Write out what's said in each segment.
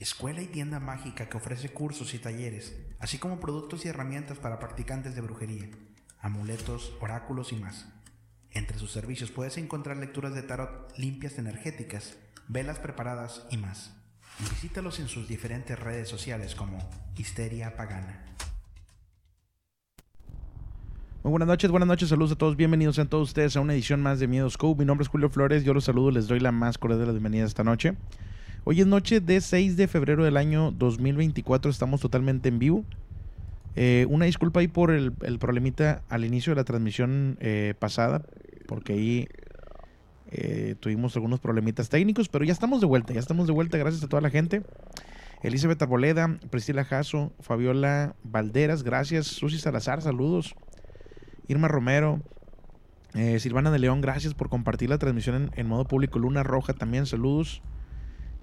Escuela y tienda mágica que ofrece cursos y talleres, así como productos y herramientas para practicantes de brujería, amuletos, oráculos y más. Entre sus servicios puedes encontrar lecturas de tarot limpias energéticas, velas preparadas y más. Visítalos en sus diferentes redes sociales como Histeria Pagana. Muy buenas noches, buenas noches, saludos a todos, bienvenidos a todos ustedes a una edición más de Miedos Scope. Mi nombre es Julio Flores, yo los saludo, les doy la más cordial de las bienvenidas esta noche. Hoy es noche de 6 de febrero del año 2024, estamos totalmente en vivo. Eh, una disculpa ahí por el, problemita al inicio de la transmisión eh, pasada, porque ahí eh, tuvimos algunos problemitas técnicos, pero ya estamos de vuelta, ya estamos de vuelta, gracias a toda la gente. Elizabeth Arboleda, Priscila Jasso, Fabiola Valderas, gracias. Susi Salazar, saludos. Irma Romero, eh, Silvana de León, gracias por compartir la transmisión en modo público. Luna Roja también, saludos.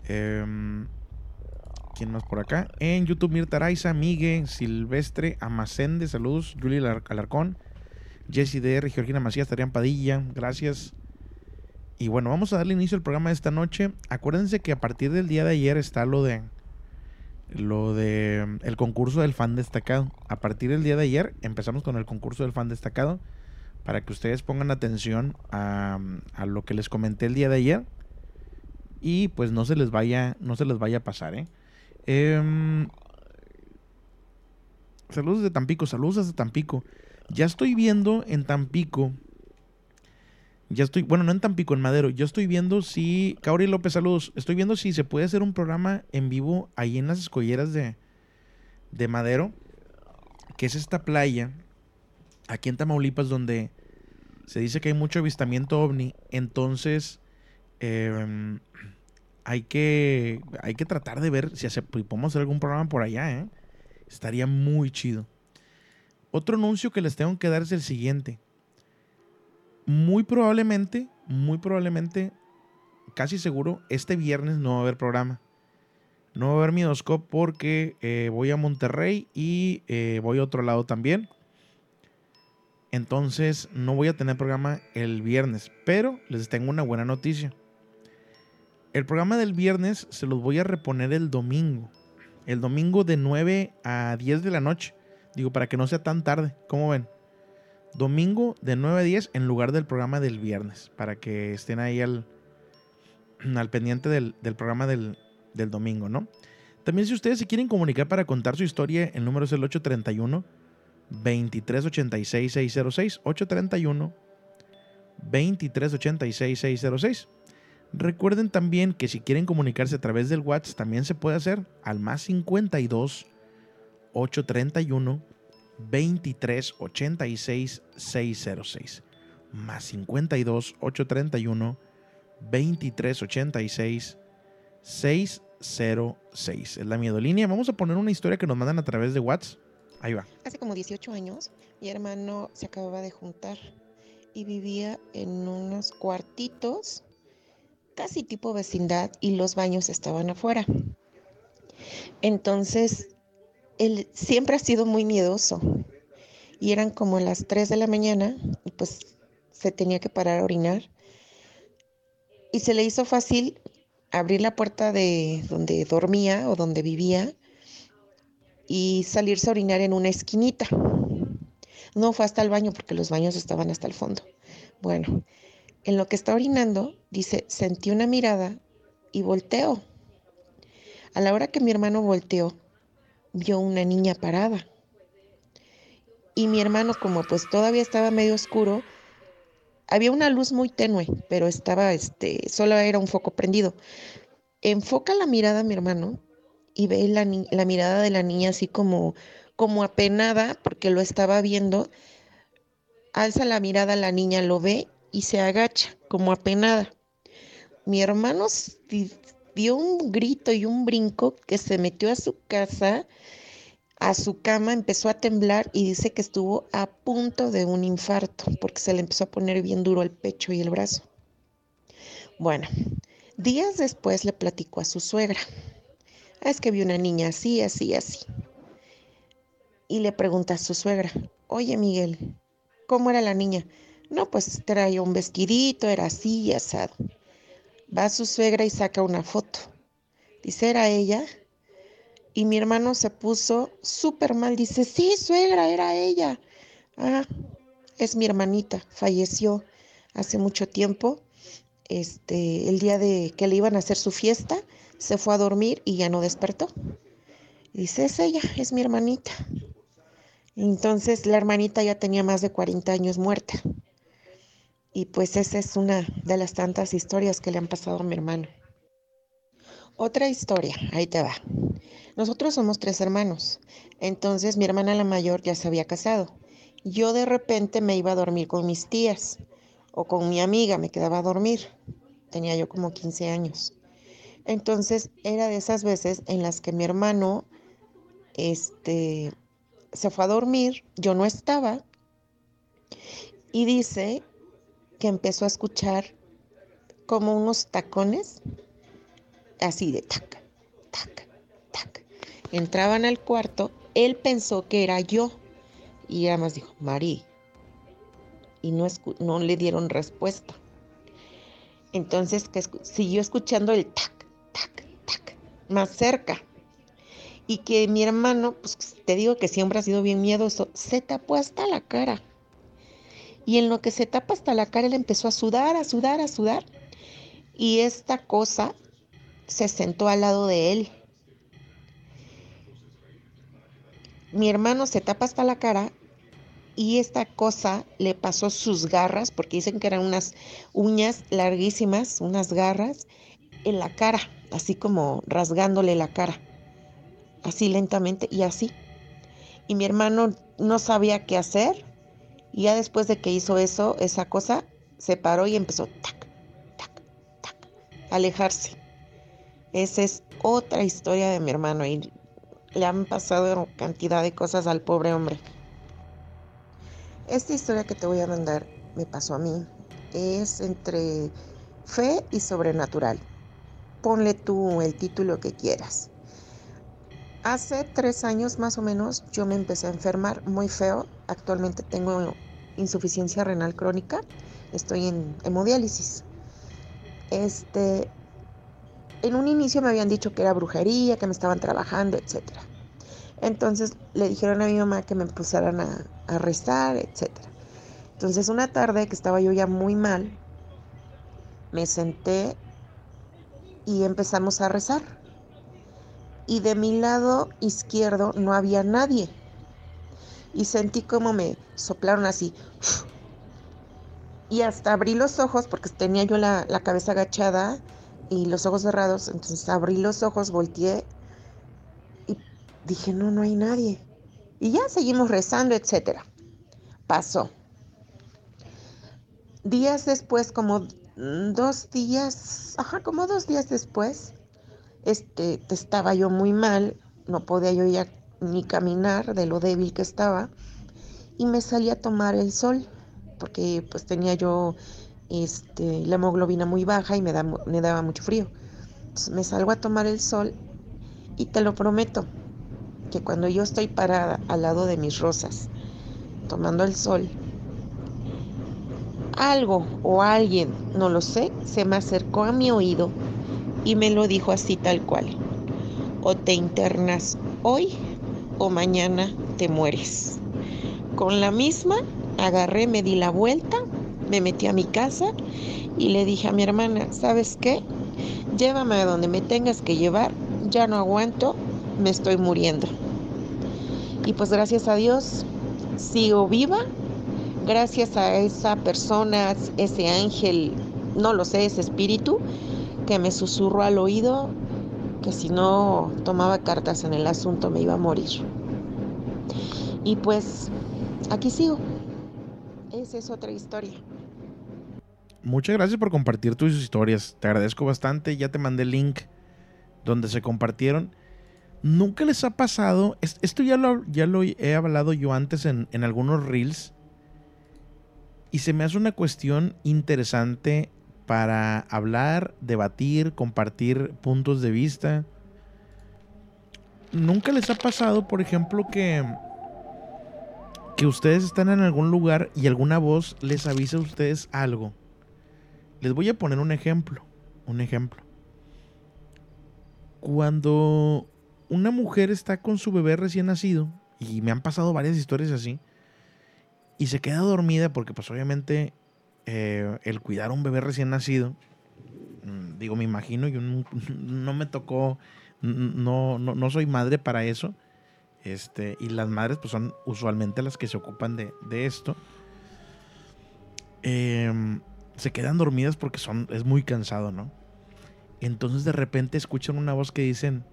Eh, ¿Quién más por acá? En YouTube, Mirta Araiza, Miguel, Silvestre, Amacende, saludos. Julie Alarcón, Jessy DR, Georgina Macías, Tarián Padilla, gracias. Y bueno, vamos a darle inicio al programa de esta noche. Acuérdense que a partir del día de ayer está lo de lo de el concurso del fan destacado. A partir del día de ayer empezamos con el concurso del fan destacado para que ustedes pongan atención a lo que les comenté el día de ayer y pues no se les vaya no se les vaya a pasar, ¿eh? eh saludos de Tampico, saludos desde Tampico. Ya estoy viendo en Tampico ya estoy, bueno, no en Tampico, en Madero. Yo estoy viendo si, Cauri López, saludos. Estoy viendo si se puede hacer un programa en vivo ahí en las escolleras de, de Madero, que es esta playa, aquí en Tamaulipas, donde se dice que hay mucho avistamiento ovni. Entonces, eh, hay, que, hay que tratar de ver si podemos hacer algún programa por allá, ¿eh? Estaría muy chido. Otro anuncio que les tengo que dar es el siguiente muy probablemente, muy probablemente, casi seguro, este viernes no va a haber programa. No va a haber Midoscope porque eh, voy a Monterrey y eh, voy a otro lado también. Entonces no voy a tener programa el viernes, pero les tengo una buena noticia. El programa del viernes se los voy a reponer el domingo. El domingo de 9 a 10 de la noche. Digo, para que no sea tan tarde. ¿Cómo ven? domingo de 9 a 10 en lugar del programa del viernes, para que estén ahí al, al pendiente del, del programa del, del, domingo, ¿no? También si ustedes se quieren comunicar para contar su historia, el número es el 831 2386 606 831 2386 606. Recuerden también que si quieren comunicarse a través del WhatsApp también se puede hacer al más 52 831 23 86 606 más 52 831 23 86 606 es la miedo línea vamos a poner una historia que nos mandan a través de WhatsApp. Ahí va. Hace como 18 años mi hermano se acababa de juntar y vivía en unos cuartitos casi tipo vecindad y los baños estaban afuera entonces él siempre ha sido muy miedoso. Y eran como las 3 de la mañana y pues se tenía que parar a orinar. Y se le hizo fácil abrir la puerta de donde dormía o donde vivía y salirse a orinar en una esquinita. No fue hasta el baño porque los baños estaban hasta el fondo. Bueno, en lo que está orinando, dice, sentí una mirada y volteo. A la hora que mi hermano volteó, vio una niña parada. Y mi hermano, como pues todavía estaba medio oscuro, había una luz muy tenue, pero estaba, este, solo era un foco prendido. Enfoca la mirada mi hermano y ve la, la mirada de la niña así como, como apenada porque lo estaba viendo. Alza la mirada, la niña lo ve y se agacha como apenada. mi hermano dio un grito y un brinco que se metió a su casa, a su cama, empezó a temblar y dice que estuvo a punto de un infarto porque se le empezó a poner bien duro el pecho y el brazo. Bueno, días después le platicó a su suegra. Ah, es que vi una niña así, así, así. Y le pregunta a su suegra, oye Miguel, ¿cómo era la niña? No, pues traía un vestidito, era así y asado. Va su suegra y saca una foto. Dice, ¿era ella? Y mi hermano se puso súper mal. Dice, sí, suegra, era ella. Ah, es mi hermanita, falleció hace mucho tiempo. Este, el día de que le iban a hacer su fiesta, se fue a dormir y ya no despertó. dice, es ella, es mi hermanita. Entonces la hermanita ya tenía más de 40 años muerta. Y pues esa es una de las tantas historias que le han pasado a mi hermano. Otra historia, ahí te va. Nosotros somos tres hermanos. Entonces mi hermana la mayor ya se había casado. Yo de repente me iba a dormir con mis tías o con mi amiga, me quedaba a dormir. Tenía yo como 15 años. Entonces era de esas veces en las que mi hermano este, se fue a dormir, yo no estaba, y dice que empezó a escuchar como unos tacones, así de tac, tac, tac. Entraban al cuarto, él pensó que era yo y además dijo, Mari, y no, no le dieron respuesta. Entonces siguió escuchando el tac, tac, tac, más cerca. Y que mi hermano, pues te digo que siempre ha sido bien miedoso, se tapó hasta la cara. Y en lo que se tapa hasta la cara, él empezó a sudar, a sudar, a sudar. Y esta cosa se sentó al lado de él. Mi hermano se tapa hasta la cara y esta cosa le pasó sus garras, porque dicen que eran unas uñas larguísimas, unas garras, en la cara, así como rasgándole la cara, así lentamente y así. Y mi hermano no sabía qué hacer y ya después de que hizo eso, esa cosa, se paró y empezó tac, alejarse. Esa es otra historia de mi hermano y le han pasado cantidad de cosas al pobre hombre. Esta historia que te voy a mandar me pasó a mí. Es entre fe y sobrenatural. Ponle tú el título que quieras. Hace tres años más o menos yo me empecé a enfermar muy feo. Actualmente tengo insuficiencia renal crónica, estoy en hemodiálisis. Este, en un inicio me habían dicho que era brujería, que me estaban trabajando, etc. Entonces le dijeron a mi mamá que me empezaran a, a rezar, etc. Entonces una tarde que estaba yo ya muy mal, me senté y empezamos a rezar. Y de mi lado izquierdo no había nadie y sentí como me soplaron así. Y hasta abrí los ojos porque tenía yo la, cabeza agachada y los ojos cerrados. Entonces abrí los ojos, volteé y dije, no, no hay nadie. Y ya seguimos rezando, etcétera. Pasó. Días después, como dos días, ajá, como dos días después, este, estaba yo muy mal, no podía yo ya ni caminar de lo débil que estaba y me salí a tomar el sol porque pues tenía yo este, la hemoglobina muy baja y me, da, me daba mucho frío. Entonces me salgo a tomar el sol y te lo prometo que cuando yo estoy parada al lado de mis rosas tomando el sol, algo o alguien, no lo sé, se me acercó a mi oído y me lo dijo así tal cual. O te internas hoy o mañana te mueres. Con la misma agarré, me di la vuelta, me metí a mi casa y le dije a mi hermana, ¿sabes qué? Llévame a donde me tengas que llevar, ya no aguanto, me estoy muriendo. Y pues gracias a Dios sigo viva, gracias a esa persona, ese ángel, no lo sé, ese espíritu que me susurró al oído, que si no tomaba cartas en el asunto me iba a morir. Y pues aquí sigo. Esa es otra historia. muchas gracias por compartir tus historias. Te agradezco bastante. Ya te mandé el link donde se compartieron. ¿Nunca les ha pasado? Esto ya lo, ya lo he hablado yo antes en, en algunos reels. Y se me hace una cuestión interesante para hablar, debatir, compartir puntos de vista. ¿Nunca les ha pasado, por ejemplo, que, que ustedes están en algún lugar y alguna voz les avisa a ustedes algo? Les voy a poner un ejemplo. Un ejemplo. Cuando una mujer está con su bebé recién nacido, y me han pasado varias historias así, y se queda dormida porque pues obviamente eh, el cuidar a un bebé recién nacido, mm, digo, me imagino, yo no, me tocó, no, no, soy madre para eso. Este, y las madres pues son usualmente las que se ocupan de, esto. Em, se quedan dormidas porque son, es muy cansado, ¿no? Entonces de repente escuchan una voz que dicen,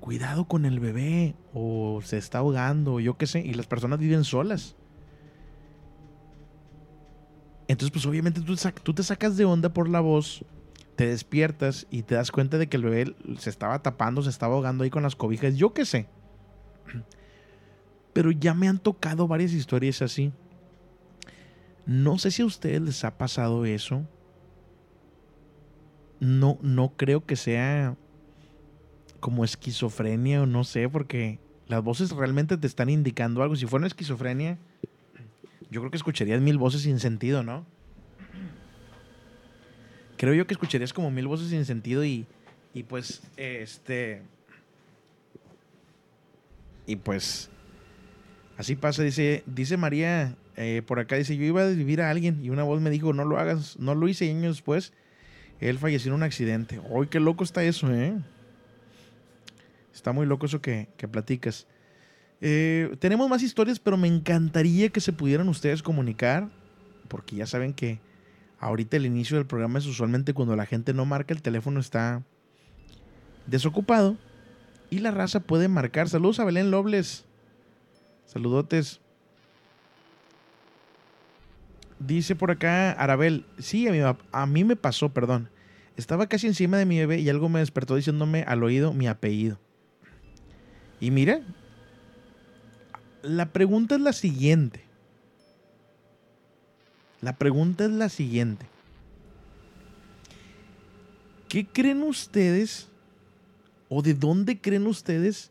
cuidado con el bebé, o se está ahogando, o yo qué sé, y las personas viven solas. Entonces, pues obviamente tú, te sacas de onda por la voz, te despiertas y te das cuenta de que el bebé se estaba tapando, se estaba ahogando ahí con las cobijas, yo qué sé. Pero ya me han tocado varias historias así. No sé si a ustedes les ha pasado eso. No, no creo que sea como esquizofrenia o no sé, porque las voces realmente te están indicando algo. Si fuera una esquizofrenia, yo creo que escucharías mil voces sin sentido, ¿no? Creo yo que escucharías como mil voces sin sentido y, y pues, este... Y pues, así pasa, dice, dice María, eh, por acá dice, yo iba a vivir a alguien y una voz me dijo, no lo hagas, no lo hice años después, él falleció en un accidente. ¡Ay, qué loco está eso, eh! Está muy loco eso que, que platicas. Eh, tenemos más historias, pero me encantaría que se pudieran ustedes comunicar, porque ya saben que ahorita el inicio del programa es usualmente cuando la gente no marca, el teléfono está desocupado y la raza puede marcar. Saludos a Belén Lobles. Saludotes. Dice por acá Arabel, sí, a mí, a mí me pasó, perdón. Estaba casi encima de mi bebé y algo me despertó diciéndome al oído mi apellido. Y mira, la pregunta es la siguiente. La pregunta es la siguiente. ¿Qué creen ustedes o de dónde creen ustedes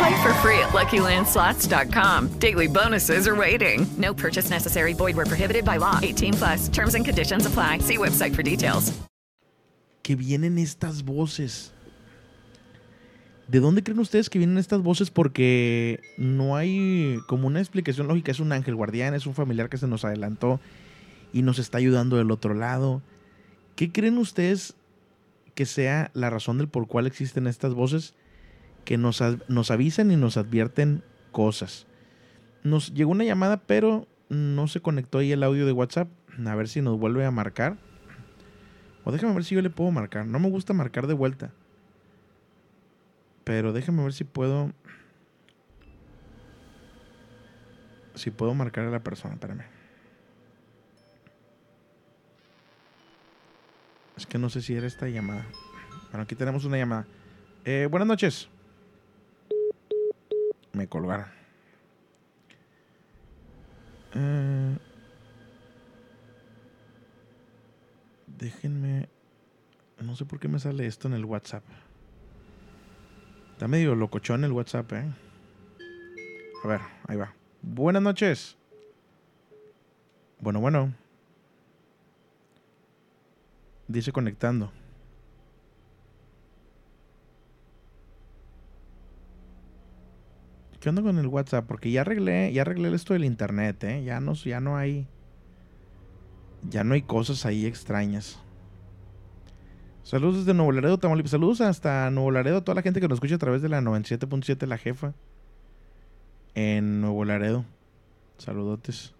Play for free at LuckyLandSlots.com. Daily bonuses are waiting. No purchase necessary. Void were prohibited by law. 18 plus. Terms and conditions apply. See website for details. Que vienen estas voces. ¿De dónde creen ustedes que vienen estas voces? Porque no hay como una explicación lógica. Es un ángel guardián, es un familiar que se nos adelantó y nos está ayudando del otro lado. ¿Qué creen ustedes que sea la razón del por cual existen estas voces? Que nos, nos avisan y nos advierten cosas. Nos llegó una llamada, pero no se conectó ahí el audio de WhatsApp. A ver si nos vuelve a marcar. O déjame ver si yo le puedo marcar. No me gusta marcar de vuelta. Pero déjame ver si puedo. Si puedo marcar a la persona. Espérame. Es que no sé si era esta llamada. Bueno, aquí tenemos una llamada. Eh, buenas noches me. Eh, déjenme. No sé por qué me sale esto en el WhatsApp. Está medio locochón el WhatsApp, ¿eh? A ver, ahí va. Buenas noches. Bueno, bueno. Dice conectando. ¿Qué onda con el WhatsApp? Porque ya arreglé, ya arreglé esto del internet, ¿eh? Ya no, ya no hay. Ya no hay cosas ahí extrañas. Saludos desde Nuevo Laredo, Tamaulipas. Saludos hasta Nuevo Laredo, a toda la gente que nos escucha a través de la 97.7 La Jefa. En Nuevo Laredo. Saludotes.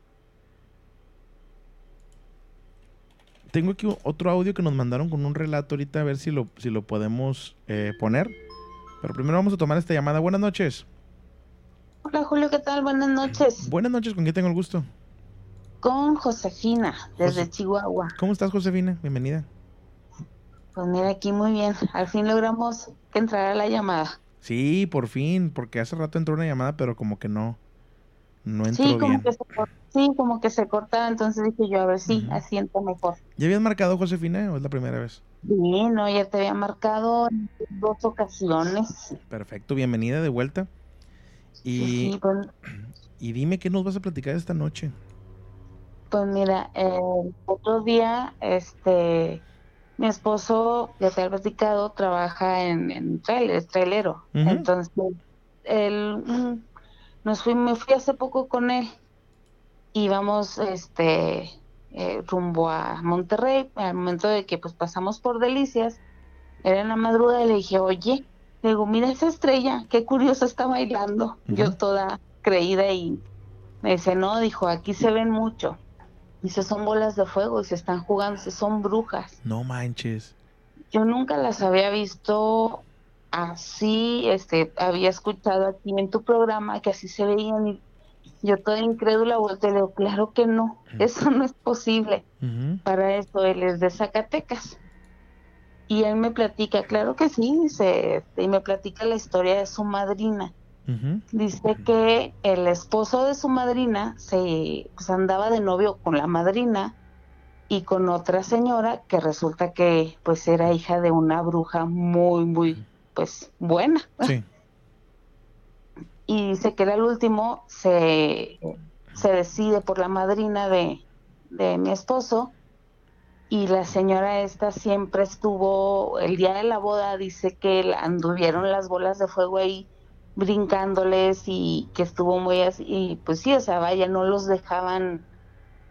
Tengo aquí otro audio que nos mandaron con un relato ahorita, a ver si lo, si lo podemos eh, poner. Pero primero vamos a tomar esta llamada. Buenas noches. Hola Julio, ¿qué tal? Buenas noches. Buenas noches, ¿con quién tengo el gusto? Con Josefina, desde Chihuahua. ¿Cómo estás, Josefina? Bienvenida. Pues mira, aquí muy bien. Al fin logramos que entrara la llamada. Sí, por fin, porque hace rato entró una llamada, pero como que no, no entró sí, como bien. Que se, sí, como que se cortaba, entonces dije yo, a ver si así entra mejor. ¿Ya habías marcado, Josefina, o es la primera vez? Sí, no, ya te había marcado en dos ocasiones. Perfecto, bienvenida de vuelta. Y, Sí, pues, y dime qué nos vas a platicar esta noche. pues mira, el otro día, este, mi esposo, ya te había platicado, trabaja en, en trailer, es trailero. Entonces, él, mm, nos fui, me fui hace poco con él. Íbamos, este, eh, rumbo a Monterrey, al momento de que pues pasamos por Delicias, era en la madrugada y le dije, oye, le digo, mira esa estrella, qué curiosa está bailando. Yo toda creída y me dice, no, dijo, aquí se ven mucho. Dice, son bolas de fuego y se están jugando, son brujas. No manches. Yo nunca las había visto así, este, había escuchado aquí en tu programa que así se veían y yo toda incrédula volteo y le digo, claro que no, eso no es posible. Para eso él es de Zacatecas. Y él me platica, claro que sí, dice, este, y me platica la historia de su madrina. Dice que el esposo de su madrina se pues, andaba de novio con la madrina y con otra señora que resulta que pues era hija de una bruja muy muy pues buena. Sí. Y dice que era el último se se decide por la madrina de de mi esposo y la señora esta siempre estuvo el día de la boda dice que anduvieron las bolas de fuego ahí brincándoles y que estuvo muy así y pues sí o sea vaya no los dejaban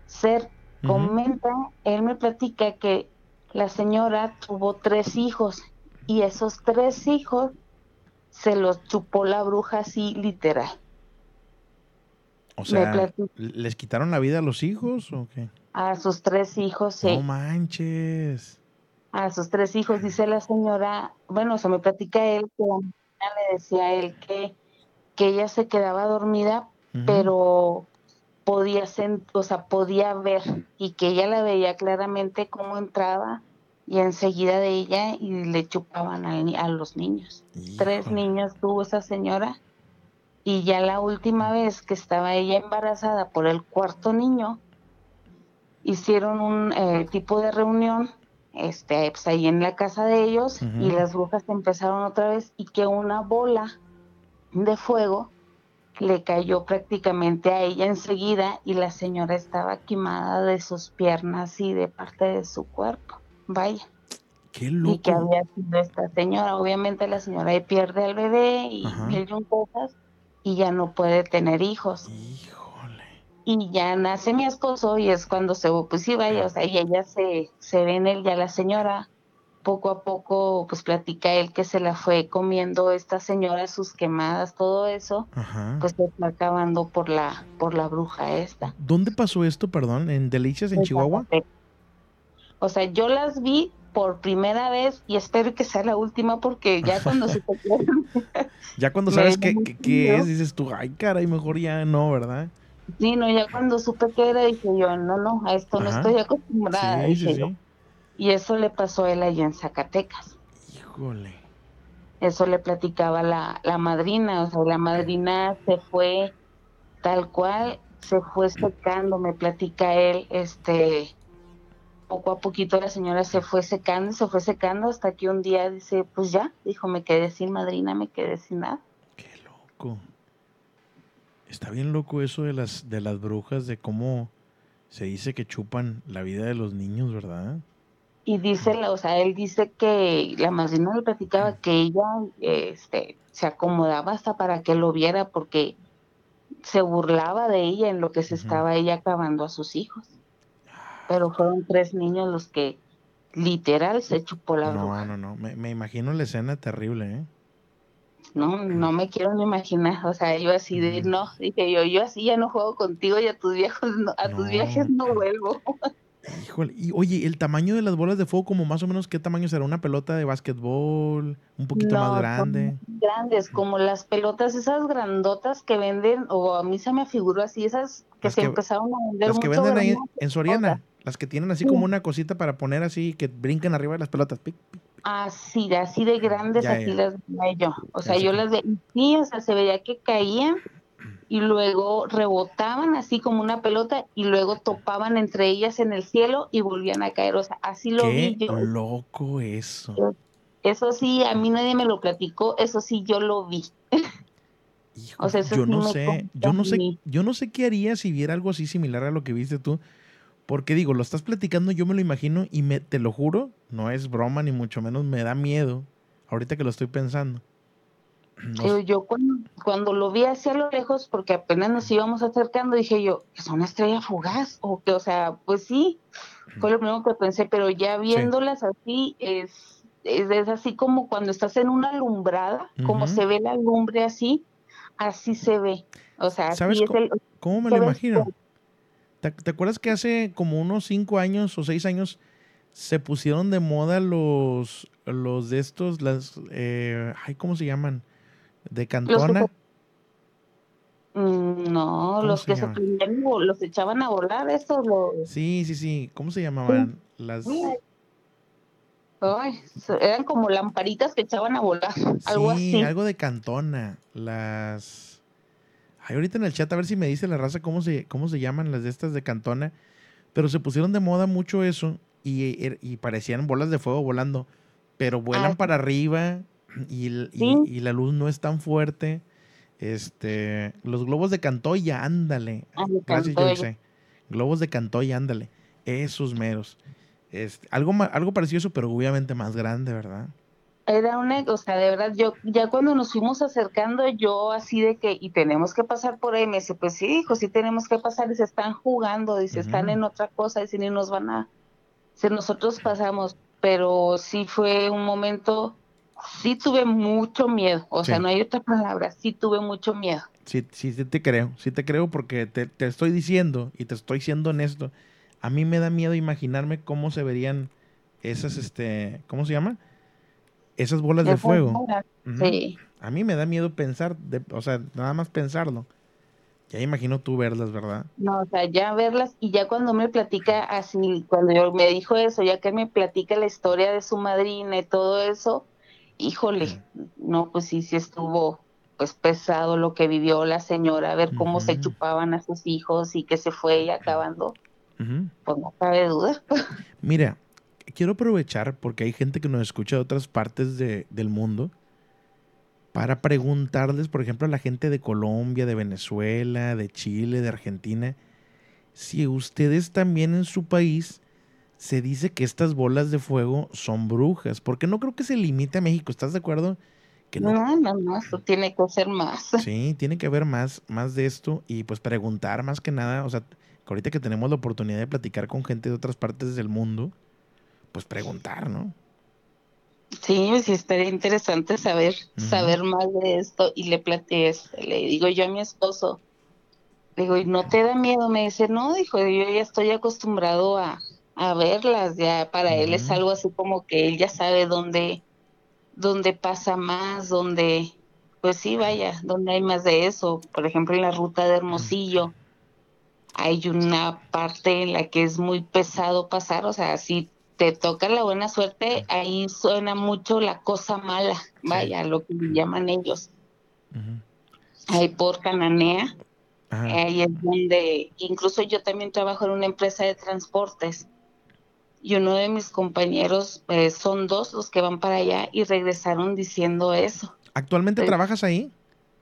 ser comenta él me platica que la señora tuvo tres hijos y esos tres hijos se los chupó la bruja así literal O sea. ¿les quitaron la vida a los hijos o qué? A sus tres hijos sí No manches. a sus tres hijos, dice la señora, bueno, se me platica él que le decía a él que, que ella se quedaba dormida, pero podía o sea, podía ver y que ella la veía claramente cómo entraba y enseguida de ella y le chupaban al a, los niños. Tres niños tuvo esa señora y ya la última vez que estaba ella embarazada por el cuarto niño, hicieron un eh, tipo de reunión este pues ahí en la casa de ellos y las brujas empezaron otra vez y que una bola de fuego le cayó prácticamente a ella enseguida y la señora estaba quemada de sus piernas y de parte de su cuerpo. Vaya. Qué Y que loco. había sido esta señora. Obviamente la señora ahí pierde al bebé y mil cosas y ya no puede tener hijos. Y ya nace mi esposo y es cuando se, pues sí, vaya, o sea, y ella se, se ve en él ya la señora. Poco a poco, pues platica él que se la fue comiendo esta señora, sus quemadas, todo eso, Ajá. pues se fue acabando por la, por la bruja esta. ¿Dónde pasó esto, perdón? ¿En Delicias, en Chihuahua? O sea, yo las vi por primera vez y espero que sea la última porque ya cuando se te Ya cuando sabes qué, qué- qué es, dices tú, ay, caray, mejor ya no, ¿verdad? Sí, no, ya cuando supe que era, dije yo, no, no, a esto no estoy acostumbrada. Sí, sí, dije yo. sí. Y eso le pasó a él allá en Zacatecas. Híjole. Eso le platicaba la, la madrina, o sea, la madrina se fue tal cual, se fue secando, me platica él, este, poco a poquito la señora se fue secando, se fue secando hasta que un día dice, pues ya, dijo, me quedé sin madrina, me quedé sin nada. Loco. Está bien loco eso de las, de las brujas, de cómo se dice que chupan la vida de los niños, ¿verdad? Y dice, la- o sea, él dice que la madrina le platicaba que ella este, se acomodaba hasta para que lo viera porque se burlaba de ella en lo que se estaba ella acabando a sus hijos. Pero fueron tres niños los que literal se chupó la bruja. No, no, no. Me, me imagino la escena terrible, ¿eh? No, no me quiero ni imaginar, o sea, yo así de, no, dije yo, yo así ya no juego contigo y a tus viejos, no- a tus viajes no vuelvo. Híjole. Y oye, el tamaño de las bolas de fuego, como más o menos, ¿qué tamaño será? ¿Una pelota de básquetbol? ¿Un poquito No, más grande? grandes, como las pelotas esas grandotas que venden, o a mí se me figuró así, esas que Las se que- empezaron a vender Las que mucho venden ahí en Soriana. Las que tienen así Sí. como una cosita para poner así, que brinquen arriba de las pelotas. Pic, pic. Así, así de grandes, Ya, así ya. las veía yo. O sea, yo las veía, sí, o sea, se veía que caían y luego rebotaban así como una pelota y luego topaban entre ellas en el cielo y volvían a caer. O sea, así lo Qué vi yo. loco eso. Eso sí, a mí nadie me lo platicó, eso sí, yo lo vi. o sea, eso Yo sí no sé, yo no sé, yo no sé qué haría si viera algo así similar a lo que viste tú. Porque digo, lo estás platicando, yo me lo imagino y me, te lo juro, no es broma ni mucho menos, me da miedo ahorita que lo estoy pensando. No Yo, cuando, cuando lo vi hacia lo lejos, porque apenas nos íbamos acercando, dije yo, ¿es una estrella fugaz? O que, o sea, pues sí, fue lo primero que pensé, pero ya viéndolas así, es, es, es así como cuando estás en una alumbrada, como Ujú. se ve la lumbre así, así se ve. O sea, así ¿Sabes es co- el, cómo me lo imagino? ¿Te, te acuerdas que hace como unos cinco años o seis años se pusieron de moda los, los de estos, las, eh, ay, ¿cómo se llaman? De cantona. Mm, No, los se que se prendían los echaban a volar, estos los... Sí, sí, sí. ¿Cómo se llamaban? Las... Ay, eran como lamparitas que echaban a volar, algo sí, así. algo de cantona. Las. Ay, ahorita en el chat a ver si me dice la raza cómo se, cómo se llaman las de estas de cantona. Pero se pusieron de moda mucho eso y, er- y parecían bolas de fuego volando. Pero vuelan Ah, para arriba y, y- Sí. y la luz no es tan fuerte. Este, los globos de Cantoya, ándale. Ah, Gracias, Cantoya. Joyce. Globos de Cantoya, ándale. Esos meros. Este, algo, algo parecido a eso, pero obviamente más grande, ¿verdad? Era una, o sea, de verdad, yo ya cuando nos fuimos acercando, yo así de que, y tenemos que pasar por ahí, me dice, pues sí, hijo, sí tenemos que pasar, y se están jugando, dice, están Ujú. en otra cosa, dice, ni nos van a, si nosotros pasamos, pero sí fue un momento, sí tuve mucho miedo, o sea, no hay otra palabra, sí tuve mucho miedo. Sí, sí, sí te creo, sí te creo porque te, te estoy diciendo y te estoy siendo honesto. A mí me da miedo imaginarme cómo se verían esas, este, ¿cómo se llama? Esas bolas de fuego. Sí. A mí me da miedo pensar, de- o sea, nada más pensarlo. Ya imagino tú verlas, ¿verdad? No, o sea, ya verlas y ya cuando me platica así, cuando yo me dijo eso, ya que me platica la historia de su madrina y todo eso, híjole, no, pues sí, sí estuvo pues pesado lo que vivió la señora, ver cómo se chupaban a sus hijos y que se fue ella acabando, pues no cabe duda. Mira, quiero aprovechar porque hay gente que nos escucha de otras partes de- del mundo para preguntarles, por ejemplo, a la gente de Colombia, de Venezuela, de Chile, de Argentina, si ustedes también en su país se dice que estas bolas de fuego son brujas, porque no creo que se limite a México, ¿estás de acuerdo? Que no, No, no, no, esto tiene que ser más. Sí, tiene que haber más, más de esto y pues preguntar más que nada, o sea, ahorita que tenemos la oportunidad de platicar con gente de otras partes del mundo, pues preguntar, ¿no? Sí, sí estaría interesante saber, saber más de esto y le platiqué, le digo yo a mi esposo, digo, ¿y no te da miedo? Me dice, no, dijo, yo ya estoy acostumbrado a, a verlas, ya para él es algo así como que él ya sabe dónde, dónde pasa más, dónde, pues sí, vaya, dónde hay más de eso. Por ejemplo, en la ruta de Hermosillo hay una parte en la que es muy pesado pasar, o sea, si te toca la buena suerte, ahí suena mucho la cosa mala, vaya, lo que llaman ellos. Ahí por Cananea, Ajá. ahí es donde, incluso yo también trabajo en una empresa de transportes y uno de mis compañeros, eh, son dos los que van para allá y regresaron diciendo eso. ¿Actualmente Sí. trabajas ahí?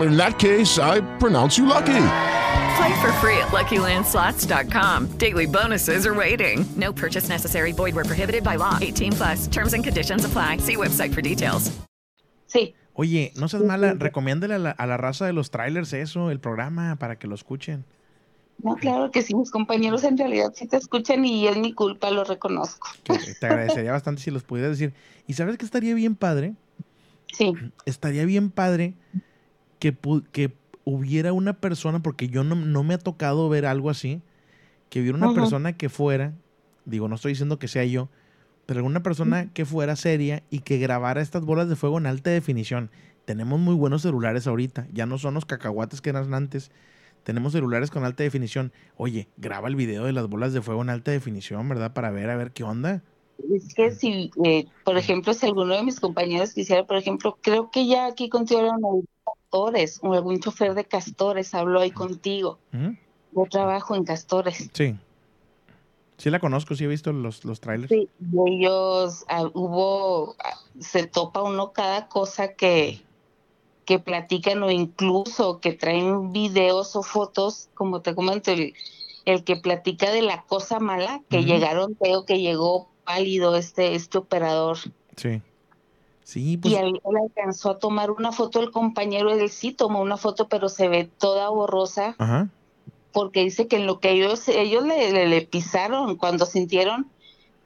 In that case, I pronounce you lucky. Play for free at LuckyLandSlots.com. Daily bonuses are waiting. No purchase necessary. Void where prohibited by law. 18 plus. Terms and conditions apply. See website for details. Sí. Oye, no seas mala, recomiéndale a la, a la raza de los trailers eso, el programa, para que lo escuchen. No, claro que sí, mis compañeros en realidad sí te escuchan y es mi culpa, lo reconozco. Que te agradecería bastante si los pudieras decir. ¿Y sabes que estaría bien padre? Sí. Estaría bien padre que, pu- que hubiera una persona, porque yo no, no me ha tocado ver algo así, que hubiera una persona que fuera, digo, no estoy diciendo que sea yo, pero alguna persona que fuera seria y que grabara estas bolas de fuego en alta definición. Tenemos muy buenos celulares ahorita, ya no son los cacahuates que eran antes. Tenemos celulares con alta definición. Oye, graba el video de las bolas de fuego en alta definición, ¿verdad? Para ver, a ver qué onda. Es que si, eh, por ejemplo, si alguno de mis compañeros quisiera, por ejemplo, creo que ya aquí algún castores o algún chofer de castores habló ahí contigo. Yo trabajo en castores. Sí. Sí la conozco, sí he visto los, los trailers. Sí, y ellos ah, hubo, ah, se topa uno cada cosa que, que platican o incluso que traen videos o fotos, como te comento, el, el que platica de la cosa mala, que llegaron, creo que llegó pálido este, este operador. Sí. Sí, pues. y él, él alcanzó a tomar una foto, el compañero, él sí tomó una foto, pero se ve toda borrosa Ajá. porque dice que en lo que ellos, ellos le, le- le pisaron, cuando sintieron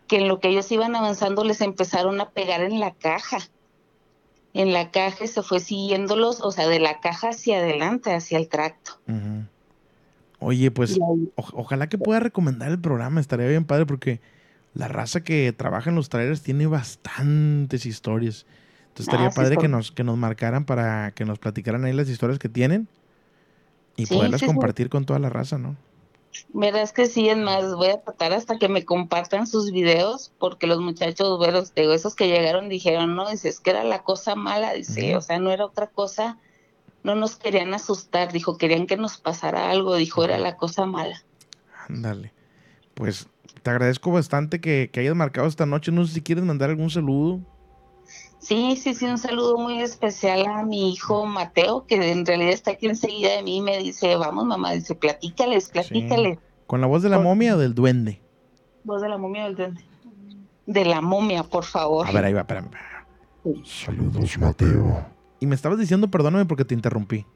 que en lo que ellos iban avanzando les empezaron a pegar en la caja. En la caja y se fue siguiéndolos, o sea, de la caja hacia adelante, hacia el tracto. Oye, pues Y o- ojalá que pueda recomendar el programa, estaría bien padre porque la raza que trabaja en los trailers tiene bastantes historias. Entonces estaría Ah, sí, padre que nos, que nos marcaran para que nos platicaran ahí las historias que tienen y Sí, poderlas sí, compartir con toda la raza, ¿no? Verás es que sí, es más, voy a tratar hasta que me compartan sus videos, porque los muchachos, bueno, digo, esos que llegaron dijeron, no, dice, es que era la cosa mala, dice, o sea, no era otra cosa, no nos querían asustar, dijo, querían que nos pasara algo, dijo, era la cosa mala. Ándale. Pues te agradezco bastante que, que hayas marcado esta noche. No sé si quieres mandar algún saludo. Sí, sí, sí, un saludo muy especial a mi hijo Mateo, que en realidad está aquí enseguida de mí y me dice, vamos mamá, dice, platícales, platícales. ¿Con la voz de la momia o del duende? Voz de la momia del duende. De la momia, por favor. A ver, ahí va, espérame. Saludos, Mateo. Y me estabas diciendo, perdóname porque te interrumpí.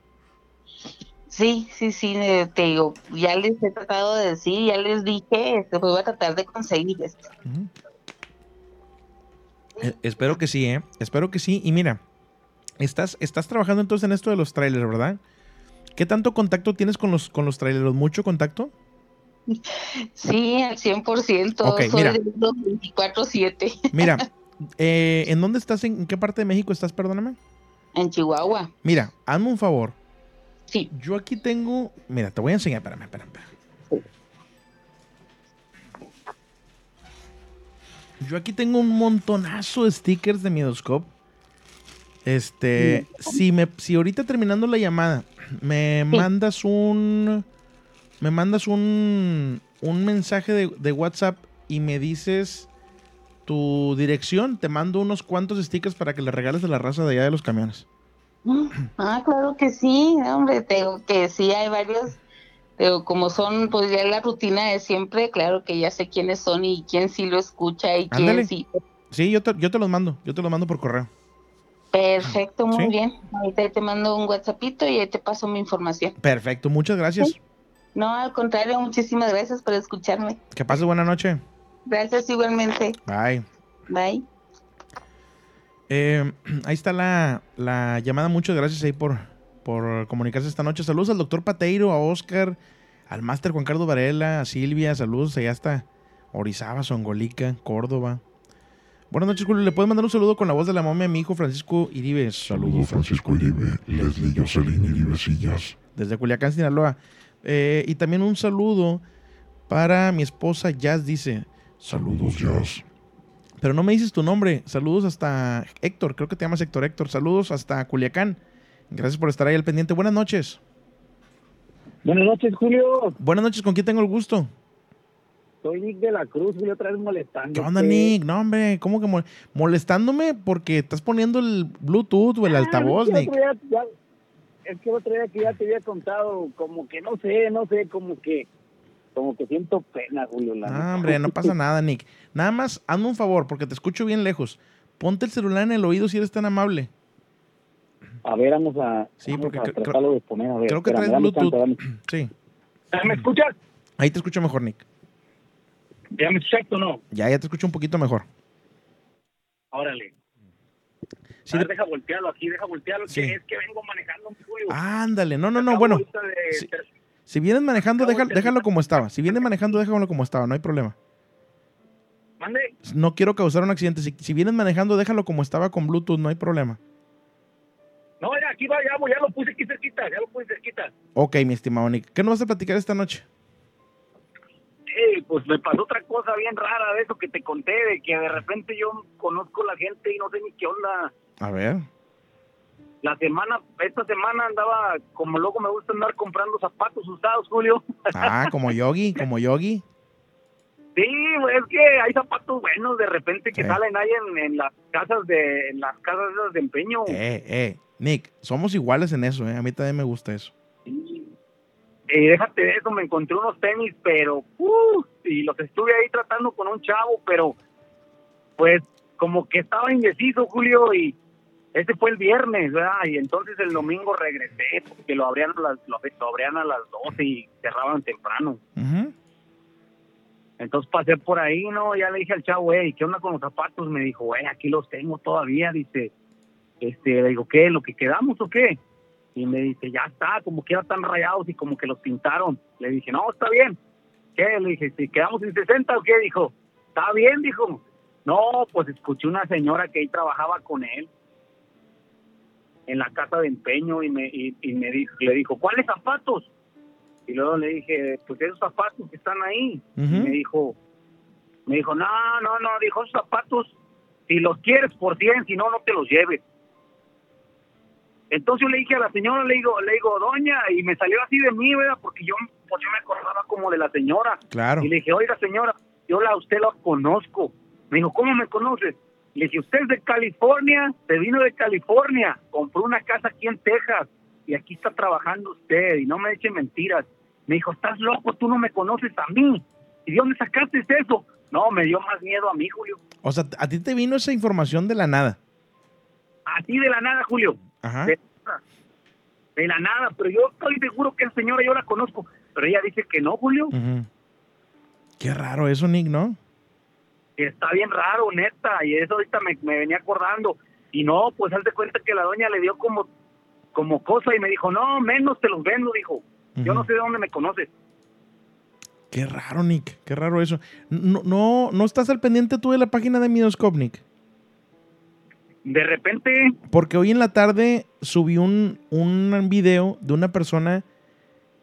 Sí, sí, sí, eh, te digo, ya les he tratado de decir, ya les dije, este, pues voy a tratar de conseguir esto. Eh, espero que sí, ¿eh? Espero que sí. Y mira, estás, estás trabajando entonces en esto de los trailers, ¿verdad? ¿Qué tanto contacto tienes con los, con los trailers? ¿Mucho contacto? Sí, al 100%, Ok, soy mira. de los 24-7 Mira, eh, ¿en dónde estás? ¿En qué parte de México estás? Perdóname. en Chihuahua. Mira, hazme un favor. Sí. Yo aquí tengo. Mira, te voy a enseñar. Espérame, espérame. espérame. Yo aquí tengo un montonazo de stickers de Miedoscope. Este, si me, si ahorita terminando la llamada me mandas un, me mandas un, un mensaje de, de WhatsApp y me dices tu dirección, te mando unos cuantos stickers para que le regales a la raza de allá de los camiones. Ah, claro que sí, hombre, te digo que sí, hay varios, digo, como son, pues ya la rutina de siempre, claro que ya sé quiénes son y quién sí lo escucha y quién Ándale. sí. Sí, yo te, yo te los mando, yo te los mando por correo. Perfecto, muy Sí. bien. Ahorita te mando un WhatsAppito y ahí te paso mi información. Perfecto, muchas gracias. No, al contrario, muchísimas gracias por escucharme. Que pases buena noche. Gracias igualmente. Bye. Bye. Eh, ahí está la, la llamada. Muchas gracias ahí por, por comunicarse esta noche. Saludos al doctor Pateiro, a Oscar, al máster Juan Carlos Varela, a Silvia. Saludos allá hasta Orizaba, Songolica, Córdoba. Buenas noches, Julio. ¿Le puedes mandar un saludo con la voz de la momia a mi hijo Francisco Iribes? Saludos, Francisco Iribe, Leslie Jocelyn Iribe Sillas. Desde Culiacán, Sinaloa. Eh, y también un saludo para mi esposa Jazz, dice. Saludos, Jazz. Pero no me dices tu nombre. Saludos hasta Héctor, creo que te llamas Héctor Héctor. Saludos hasta Culiacán. Gracias por estar ahí al pendiente. Buenas noches. Buenas noches, Julio. Buenas noches, ¿con quién tengo el gusto? Soy Nick de la Cruz, Julio, otra vez molestando. ¿Qué onda, Nick? No, hombre, ¿cómo que mol- molestándome? Porque estás poniendo el Bluetooth o el altavoz, es que Nick. otro día ya- es que otro día que ya te había contado, como que no sé, no sé, como que como que siento pena, Julio. la No, hombre, no pasa nada, Nick. Nada más, hazme un favor, porque te escucho bien lejos. Ponte el celular en el oído si eres tan amable. A ver, vamos a, Sí, vamos porque a tratarlo de poner, a ver. Creo que espérame, traes Bluetooth. Sí. ¿Me escuchas? Ahí te escucho mejor, Nick. ¿Ya me escuchas o no? Ya, ya te escucho un poquito mejor. Órale. Sí, a ver, de- deja voltearlo aquí, deja voltearlo, Sí. que es que vengo manejando, Julio. Ándale, no, no, no, bueno. sí. Si vienes manejando, déjalo, de déjalo como estaba. Si vienes manejando, déjalo como estaba, no hay problema. Mande. No quiero causar un accidente. Si, si vienes manejando, déjalo como estaba con Bluetooth, no hay problema. No, ya, aquí va, ya, ya lo puse aquí cerquita, ya lo puse cerquita. Ok, mi estimado Nick. ¿Qué nos vas a platicar esta noche? Pues me pasó otra cosa bien rara de eso que te conté, de que de repente yo conozco a la gente y no sé ni qué onda. A ver. La semana, esta semana andaba, como luego me gusta andar comprando zapatos usados, Julio. Ah, como Yogi, como Yogi. Sí, es que hay zapatos buenos de repente que Sí. salen ahí en, en las casas de, en las casas esas de empeño. Eh, eh. Nick, somos iguales en eso, ¿eh? A mí también me gusta eso. Y déjate de eso, me encontré unos tenis, pero, uh, y los estuve ahí tratando con un chavo, pero, pues, como que estaba indeciso, Julio, y ese fue el viernes, ¿verdad? Y entonces el domingo regresé, porque lo abrían a las, lo, lo abrían a las 12 y cerraban temprano. Entonces pasé por ahí, ¿no? Ya le dije al chavo, hey, ¿qué onda con los zapatos? Me dijo, güey, aquí los tengo todavía, dice. Este, le digo, ¿qué? ¿Lo que quedamos o qué? Y me dice, ya está, como que eran tan rayados y como que los pintaron. Le dije, no, está bien. ¿Qué? Le dije, si quedamos en 60 o qué? Dijo, está bien, dijo. No, pues escuché una señora que ahí trabajaba con él en la casa de empeño y me, y, y me dijo, le dijo, ¿cuáles zapatos? Y luego le dije, pues esos zapatos que están ahí. Y me dijo, me dijo, no, no, no, dijo, esos zapatos, si los quieres por 100, si no, no te los lleves. Entonces yo le dije a la señora, le digo, le digo, doña, y me salió así de mí, ¿verdad? Porque yo, pues yo me acordaba como de la señora. Claro. Y le dije, oiga, señora, yo la usted la conozco. Me dijo, ¿cómo me conoces? Le dije, usted es de California, se vino de California, compró una casa aquí en Texas y aquí está trabajando usted y no me eche mentiras. Me dijo, estás loco, tú no me conoces a mí. ¿Y de dónde sacaste eso? No, me dio más miedo a mí, Julio. O sea, a ti te vino esa información de la nada. Así de la nada, Julio. Ajá. De, de la nada, pero yo estoy seguro que la señora yo la conozco. Pero ella dice que no, Julio. Qué raro eso, Nick, ¿no? está bien raro, neta, y eso ahorita me, me venía acordando. Y no, pues haz de cuenta que la doña le dio como, como cosa y me dijo, no, menos te los vendo, dijo. Yo no sé de dónde me conoces. Qué raro, Nick. Qué raro eso. No, no, no estás al pendiente tú de la página de Midoscope, Nick. De repente, Porque hoy en la tarde subí un, un video de una persona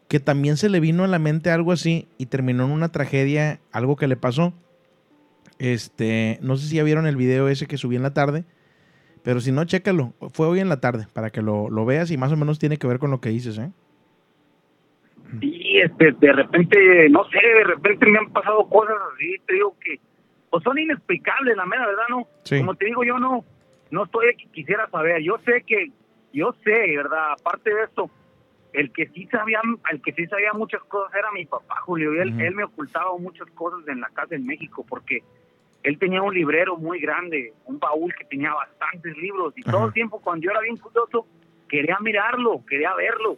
que también se le vino a la mente algo así y terminó en una tragedia, algo que le pasó. Este, no sé si ya vieron el video ese que subí en la tarde, pero si no, chécalo. Fue hoy en la tarde para que lo, lo veas y más o menos tiene que ver con lo que dices, ¿eh? Sí, este, de repente, no sé, de repente me han pasado cosas así, te digo que, pues son inexplicables, la mera verdad, ¿no? Sí. Como te digo, yo no, no estoy aquí, quisiera saber, yo sé que, yo sé, ¿verdad? Aparte de esto, el que sí sabía, el que sí sabía muchas cosas era mi papá, Julio, y él, él me ocultaba muchas cosas en la casa en México, porque él tenía un librero muy grande, un baúl que tenía bastantes libros, y todo el tiempo cuando yo era bien curioso, quería mirarlo, quería verlo.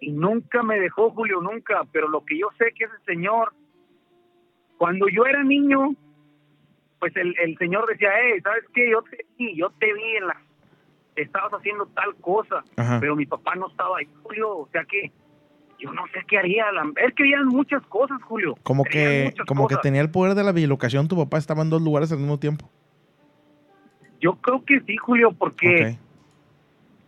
Y nunca me dejó, Julio, nunca, pero lo que yo sé que ese señor, cuando yo era niño, pues el, el señor decía, hey, ¿sabes qué? Yo te vi, yo te vi en la... Estabas haciendo tal cosa, Ajá. pero mi papá no estaba ahí, Julio. O sea que yo no sé qué haría. creía en muchas cosas, Julio. Como que, como que tenía el poder de la bilocación, tu papá estaba en dos lugares al mismo tiempo. Yo creo que sí, Julio, porque.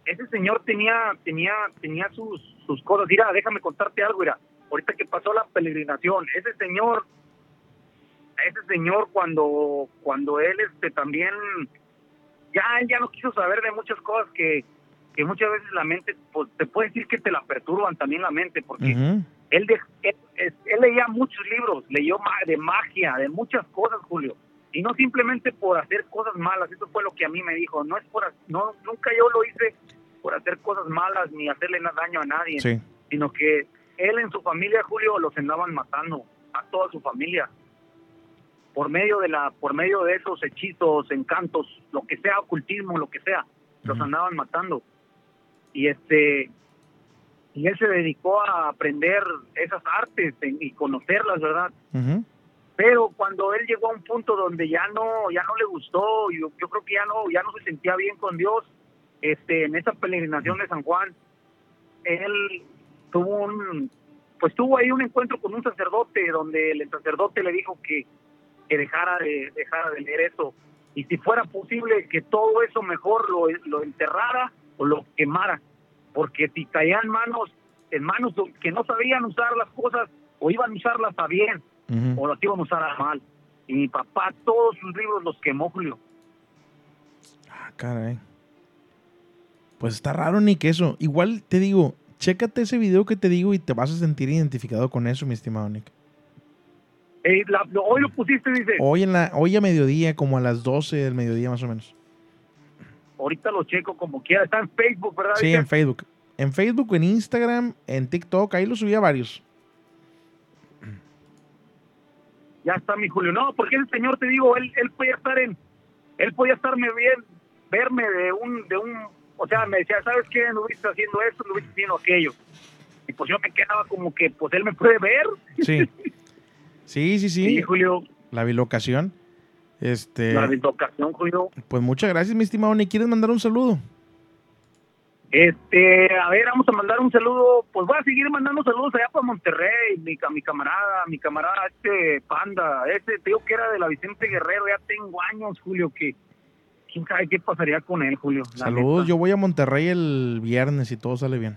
Ese señor tenía tenía tenía sus, sus cosas. Mira, déjame contarte algo, mira. Ahorita que pasó la peregrinación, ese señor, ese señor cuando cuando él este también ya él ya no quiso saber de muchas cosas que que muchas veces la mente pues te puede decir que te la perturban también la mente porque él, de- él, leía muchos libros, leyó de magia, de muchas cosas, Julio. Y no simplemente por hacer cosas malas, eso fue lo que a mí me dijo. No es por, no, nunca yo lo hice por hacer cosas malas ni hacerle daño a nadie, Sí. sino que él en su familia, Julio, los andaban matando a toda su familia por medio de la, por medio de esos hechizos, encantos, lo que sea, ocultismo, lo que sea, los andaban matando. Y este, y él se dedicó a aprender esas artes y conocerlas, ¿verdad? Ujú. Pero cuando él llegó a un punto donde ya no, ya no le gustó, yo, yo creo que ya no, ya no se sentía bien con Dios, este, en esa peregrinación de San Juan, él tuvo un, pues tuvo ahí un encuentro con un sacerdote donde el sacerdote le dijo que, que dejara de, dejara de leer eso. Y si fuera posible que todo eso mejor lo, lo enterrara o lo quemara, porque si caía en manos, en manos que no sabían usar las cosas o iban a usarlas a bien Ujú. o las iban a mal. Y mi papá todos sus libros los quemó, Julio. Ah, caray. Pues está raro, ni que eso. Igual te digo, chécate ese video que te digo y te vas a sentir identificado con eso, mi estimado Nick. Eh, la- lo- hoy lo pusiste, dice. Hoy, en la, hoy a mediodía, como a las 12 del mediodía más o menos. Ahorita lo checo como quiera. Está en Facebook, ¿verdad? Sí, Dice? en Facebook. En Facebook, en Instagram, en TikTok, ahí lo subí a varios. Ya está mi Julio. No, porque ese señor, te digo, él, él podía estar en, él podía estarme bien, verme de un, de un, o sea, me decía, ¿sabes qué? No viste haciendo esto, no viste haciendo aquello. Y pues yo me quedaba como que, pues él me puede ver. Sí. Sí, sí, sí. Sí, Julio. La bilocación. Este. La dislocación, Julio. Pues muchas gracias, mi estimado Nick. ¿Quieres mandar un saludo? Este, a ver, vamos a mandar un saludo. Pues voy a seguir mandando saludos allá para Monterrey, mi, ca- mi camarada, mi camarada, este Panda. Este, te digo que era de la Vicente Guerrero. Ya tengo años, Julio, que quién sabe qué pasaría con él, Julio. Saludos. Yo voy a Monterrey el viernes y todo sale bien.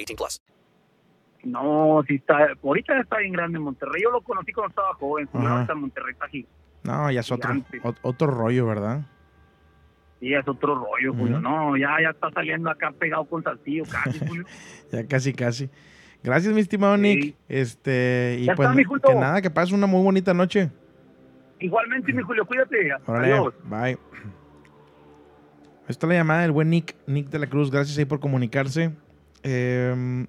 18 plus. No, sí está, ahorita está bien grande Monterrey. Yo lo conocí cuando estaba joven, Monterrey está aquí. No, ya es otro, otro rollo, ¿verdad? Sí, es otro rollo, Julio. No, ya, ya está saliendo acá pegado con Saltillo casi, Julio. Ya casi, casi. Gracias, mi estimado Nick. Este, y Ya pues está, mi Julio. que nada, que pases una muy bonita noche. Igualmente, mi Julio, cuídate. Órale, Adiós. bye. Esta es la llamada del buen Nick, Nick de la Cruz. Gracias ahí por comunicarse. Em,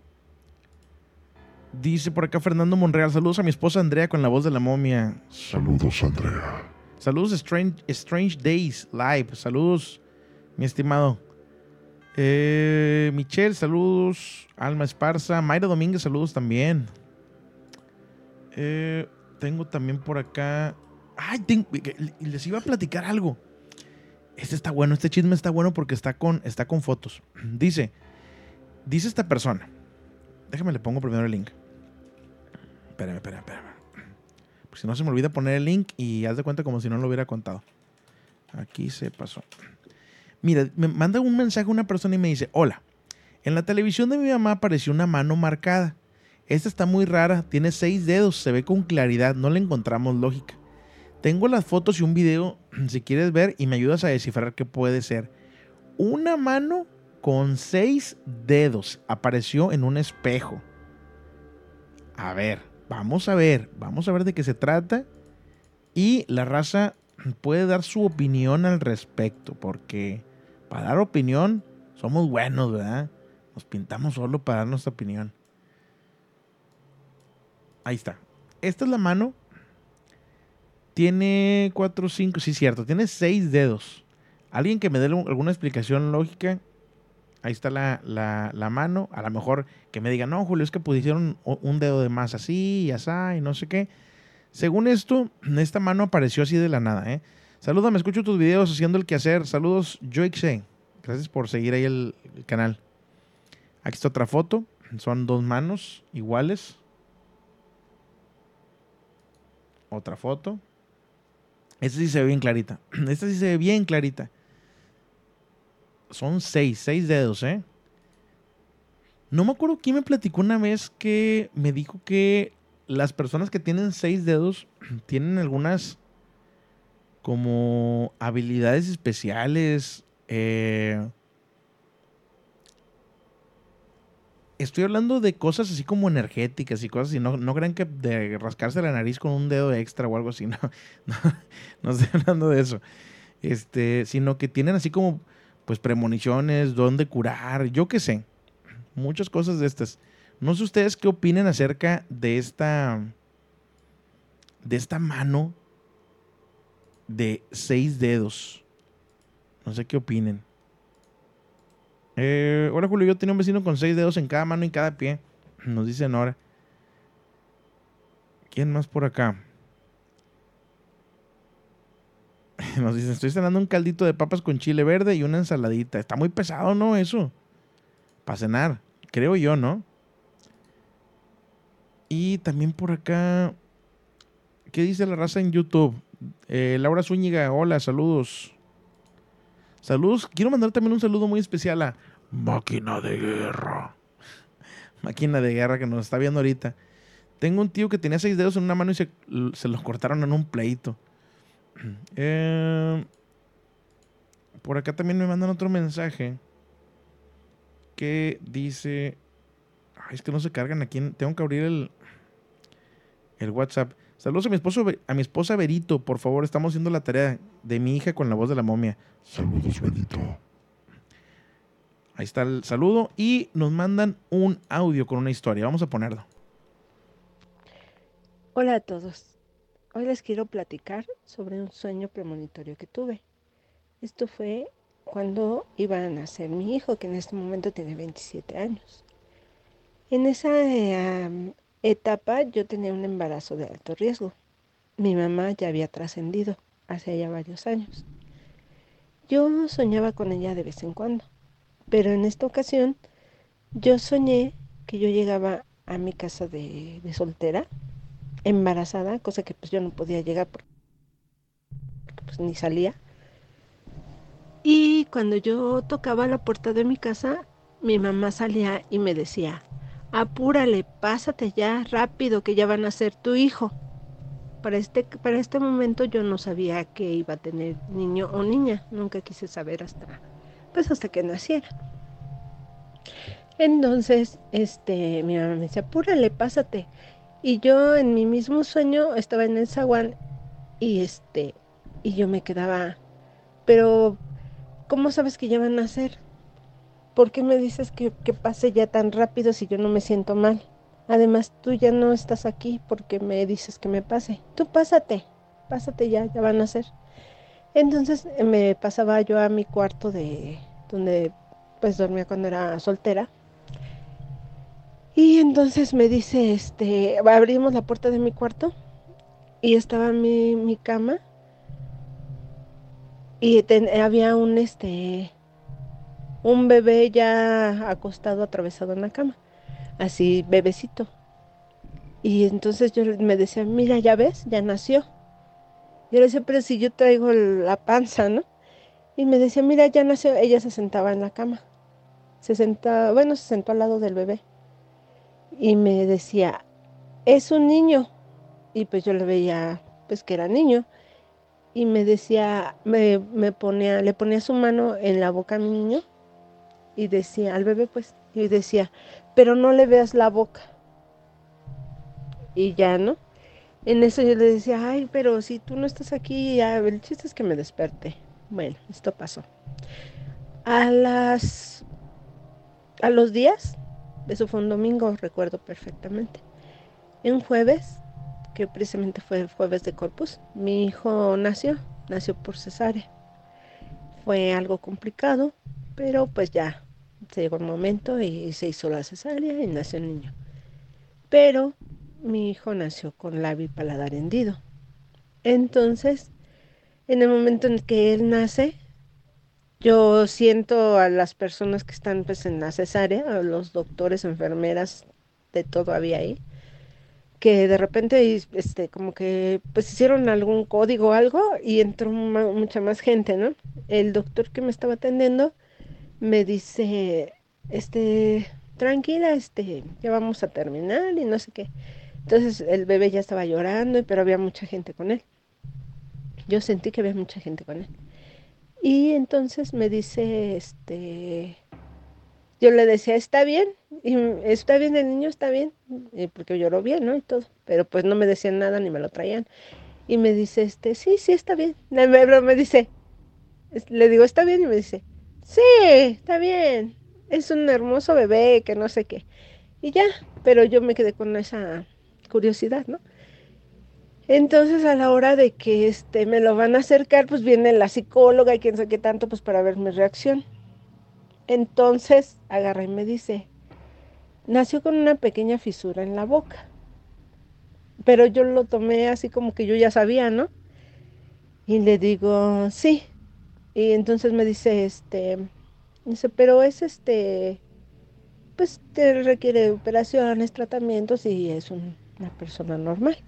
dice por acá Fernando Monreal. Saludos a mi esposa Andrea con la voz de la momia. Saludos, Andrea. Saludos Strange, Strange Days Live. Saludos, mi estimado. Eh, Michelle, saludos. Alma Esparza. Mayra Domínguez, saludos también. Eh, tengo también por acá. Ay, tengo- les iba a platicar algo. Este está bueno, este chisme está bueno porque está con, está con fotos. Dice, dice esta persona. Déjame le pongo primero el link. Espérame, espérame, espérame. Porque si no se me olvida poner el link y haz de cuenta como si no lo hubiera contado. Aquí se pasó. Mira, me manda un mensaje una persona y me dice, hola, en la televisión de mi mamá apareció una mano marcada. Esta está muy rara, tiene seis dedos, se ve con claridad, no le encontramos lógica. Tengo las fotos y un video, si quieres ver, y me ayudas a descifrar qué puede ser. Una mano con seis dedos apareció en un espejo. A ver, vamos a ver, vamos a ver de qué se trata. Y la raza, puede dar su opinión al respecto, porque para dar opinión somos buenos, ¿verdad? Nos pintamos solo para dar nuestra opinión. Ahí está. Esta es la mano. Tiene 4, 5, sí, cierto. Tiene 6 dedos. Alguien que me dé alguna explicación lógica. Ahí está la, la, mano. A lo mejor que me diga, no, Julio, es que pusieron un dedo de más así y así y no sé qué. Según esto, esta mano apareció así de la nada, ¿eh? Saluda, me escucho tus videos haciendo el quehacer. Saludos, Joixe. Gracias por seguir ahí el, el canal. Aquí está otra foto. Son dos manos iguales. Otra foto. Esta sí se ve bien clarita. Esta sí se ve bien clarita. Son seis, seis dedos, ¿eh? No me acuerdo quién me platicó una vez que me dijo que las personas que tienen seis dedos tienen algunas como habilidades especiales. Eh, estoy hablando de cosas así como energéticas y cosas así. No, no crean que de rascarse la nariz con un dedo extra o algo así. No, no, estoy hablando de eso. Este, sino que tienen así como, pues, premoniciones, dónde curar, yo qué sé. Muchas cosas de estas. No sé ustedes qué opinen acerca de esta, de esta mano de seis dedos. No sé qué opinen. Eh, hola Julio, yo tenía un vecino con seis dedos en cada mano y cada pie. Nos dice Nora. ¿Quién más por acá? Nos dice, estoy cenando un caldito de papas con chile verde y una ensaladita. Está muy pesado, ¿no? Eso. Para cenar. Creo yo, ¿no? Y también por acá. ¿Qué dice la raza en YouTube? Eh, Laura Zúñiga, hola, saludos. Saludos. Quiero mandar también un saludo muy especial a Máquina de Guerra. Máquina de Guerra que nos está viendo ahorita. Tengo un tío que tenía seis dedos en una mano y se, los cortaron en un pleito. Eh, por acá también me mandan otro mensaje que dice... Ay, es que no se cargan aquí. Tengo que abrir el, el WhatsApp. Saludos a mi esposo, a mi esposa Verito, por favor, estamos haciendo la tarea de mi hija con la voz de la momia. Saludos, Verito. Ahí está el saludo y nos mandan un audio con una historia. Vamos a ponerlo. Hola a todos. Hoy les quiero platicar sobre un sueño premonitorio que tuve. Esto fue cuando iba a nacer mi hijo, que en este momento tiene 27 años. En esa eh, etapa yo tenía un embarazo de alto riesgo. Mi mamá ya había trascendido hace ya varios años. Yo soñaba con ella de vez en cuando, pero en esta ocasión yo soñé que yo llegaba a mi casa de, soltera, embarazada, cosa que pues yo no podía llegar porque, pues ni salía. Y cuando yo tocaba la puerta de mi casa, mi mamá salía y me decía, apúrale, pásate ya, rápido, que ya van a ser tu hijo. Para este, para este momento yo no sabía que iba a tener niño o niña, nunca quise saber hasta, pues hasta que naciera. Entonces, este, mi mamá me decía, apúrale, pásate. Y yo en mi mismo sueño estaba en el zaguán y este, y yo me quedaba, pero, ¿cómo sabes que ya van a nacer? ¿por qué me dices que, pase ya tan rápido si yo no me siento mal? Además, tú ya no estás aquí porque me dices que me pase. Tú pásate, pásate ya, ya van a ser. Entonces me pasaba yo a mi cuarto de donde pues dormía cuando era soltera. Y entonces me dice, este, abrimos la puerta de mi cuarto y estaba mi, mi cama y había un, este, un bebé ya acostado, atravesado en la cama, así bebecito. Y entonces yo me decía, mira, ya ves, ya nació. Yo le decía, pero si yo traigo la panza, ¿no? Y me decía, mira, ya nació. Ella se sentaba en la cama. Se sentaba, bueno, se sentó al lado del bebé. Y me decía, es un niño. Y pues yo le veía, pues que era niño. Y me decía, me, me ponía, le ponía su mano en la boca a mi niño y decía, al bebé pues, y decía, pero no le veas la boca. Y ya, ¿no? En eso yo le decía, ay, pero si tú no estás aquí, ya, el chiste es que me desperté. Bueno, esto pasó. A las... A los días, eso fue un domingo, recuerdo perfectamente. En jueves, que precisamente fue jueves de Corpus, mi hijo nació, nació por cesárea. Fue algo complicado, pero pues ya se llegó el momento y se hizo la cesárea y nació el niño. Pero mi hijo nació con labio y paladar hendido. Entonces, en el momento en que él nace, yo siento a las personas que están pues en la cesárea, a los doctores, enfermeras, de todo había ahí, que de repente este como que pues hicieron algún código o algo y entró mucha más gente, ¿no? El doctor que me estaba atendiendo me dice, este, tranquila, este, ya vamos a terminar y no sé qué. Entonces el bebé ya estaba llorando, pero había mucha gente con él. Yo sentí que había mucha gente con él. Y entonces me dice, este, yo le decía, está bien, y está bien el niño, está bien, porque lloró bien, ¿no? Y todo, pero pues no me decían nada ni me lo traían. Y me dice, este, sí, sí, está bien. Me dice, le digo, está bien, y me dice, sí, está bien, es un hermoso bebé, que no sé qué. Y ya, pero yo me quedé con esa curiosidad, ¿no? Entonces a la hora de que este me lo van a acercar, pues viene la psicóloga y quién sabe qué tanto, pues para ver mi reacción. Entonces agarra y me dice, nació con una pequeña fisura en la boca. Pero yo lo tomé así como que yo ya sabía, ¿no? Y le digo, sí. Y entonces me dice, este, dice, pero es este, pues te requiere operaciones, tratamientos y es una persona normal.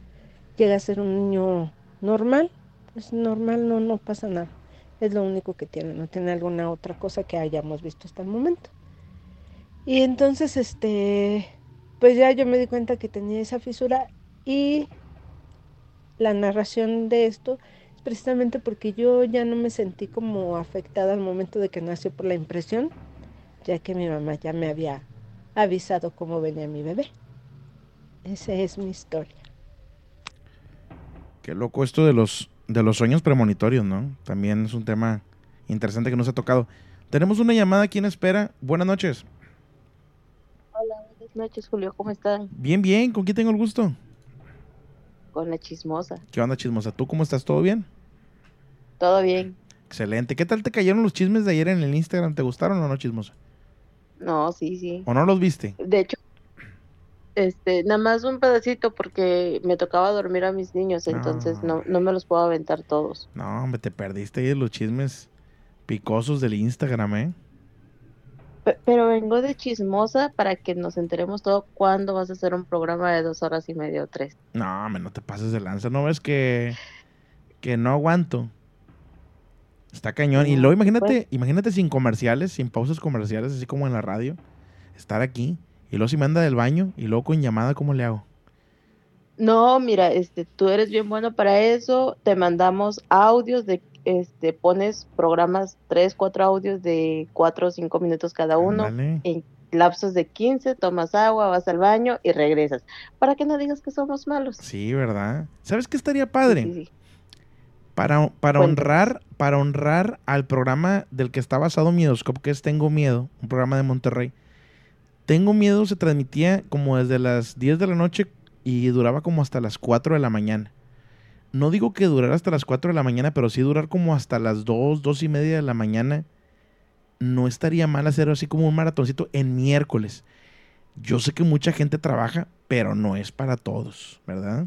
Llega a ser un niño normal, pues normal, no, no pasa nada. Es lo único que tiene, no tiene alguna otra cosa que hayamos visto hasta el momento. Y entonces, este, pues ya yo me di cuenta que tenía esa fisura y la narración de esto es precisamente porque yo ya no me sentí como afectada al momento de que nació por la impresión, ya que mi mamá ya me había avisado cómo venía mi bebé. Esa es mi historia. Qué loco esto de los, de los sueños premonitorios, ¿no? También es un tema interesante que nos ha tocado. Tenemos una llamada aquí en espera. Buenas noches. Hola, buenas noches, Julio. ¿Cómo están? Bien, bien. ¿Con quién tengo el gusto? Con la chismosa. ¿Qué onda, chismosa? ¿Tú cómo estás? ¿Todo bien? Todo bien. Excelente. ¿Qué tal te cayeron los chismes de ayer en el Instagram? ¿Te gustaron o no, chismosa? No, sí, sí. ¿O no los viste? De hecho, este, nada más un pedacito porque me tocaba dormir a mis niños, entonces no, no me los puedo aventar todos. No, hombre, te perdiste ahí de los chismes picosos del Instagram, ¿eh? Pe- Pero vengo de chismosa para que nos enteremos todo cuándo vas a hacer un programa de dos horas y media o tres. No, hombre, no te pases de lanza. ¿No ves que, que no aguanto? Está cañón. Y luego imagínate, imagínate sin comerciales, sin pausas comerciales, así como en la radio. Estar aquí. Y luego si me anda del baño y luego con llamada, ¿cómo le hago? No, mira, este, tú eres bien bueno para eso. Te mandamos audios de, este, pones programas, tres, cuatro audios de cuatro o cinco minutos cada uno. En lapsos de 15, tomas agua, vas al baño y regresas. Para que no digas que somos malos. Sí, ¿verdad? ¿Sabes qué estaría padre? Sí, sí. Para, honrar, para honrar al programa del que está basado Miedoscope, que es Tengo Miedo, un programa de Monterrey. Tengo Miedo se transmitía como desde las 10 de la noche y duraba como hasta las 4 de la mañana. No digo que durara hasta las 4 de la mañana, pero sí durar como hasta las 2, 2 y media de la mañana. No estaría mal hacer así como un maratoncito en miércoles. Yo sé que mucha gente trabaja, pero no es para todos, ¿verdad?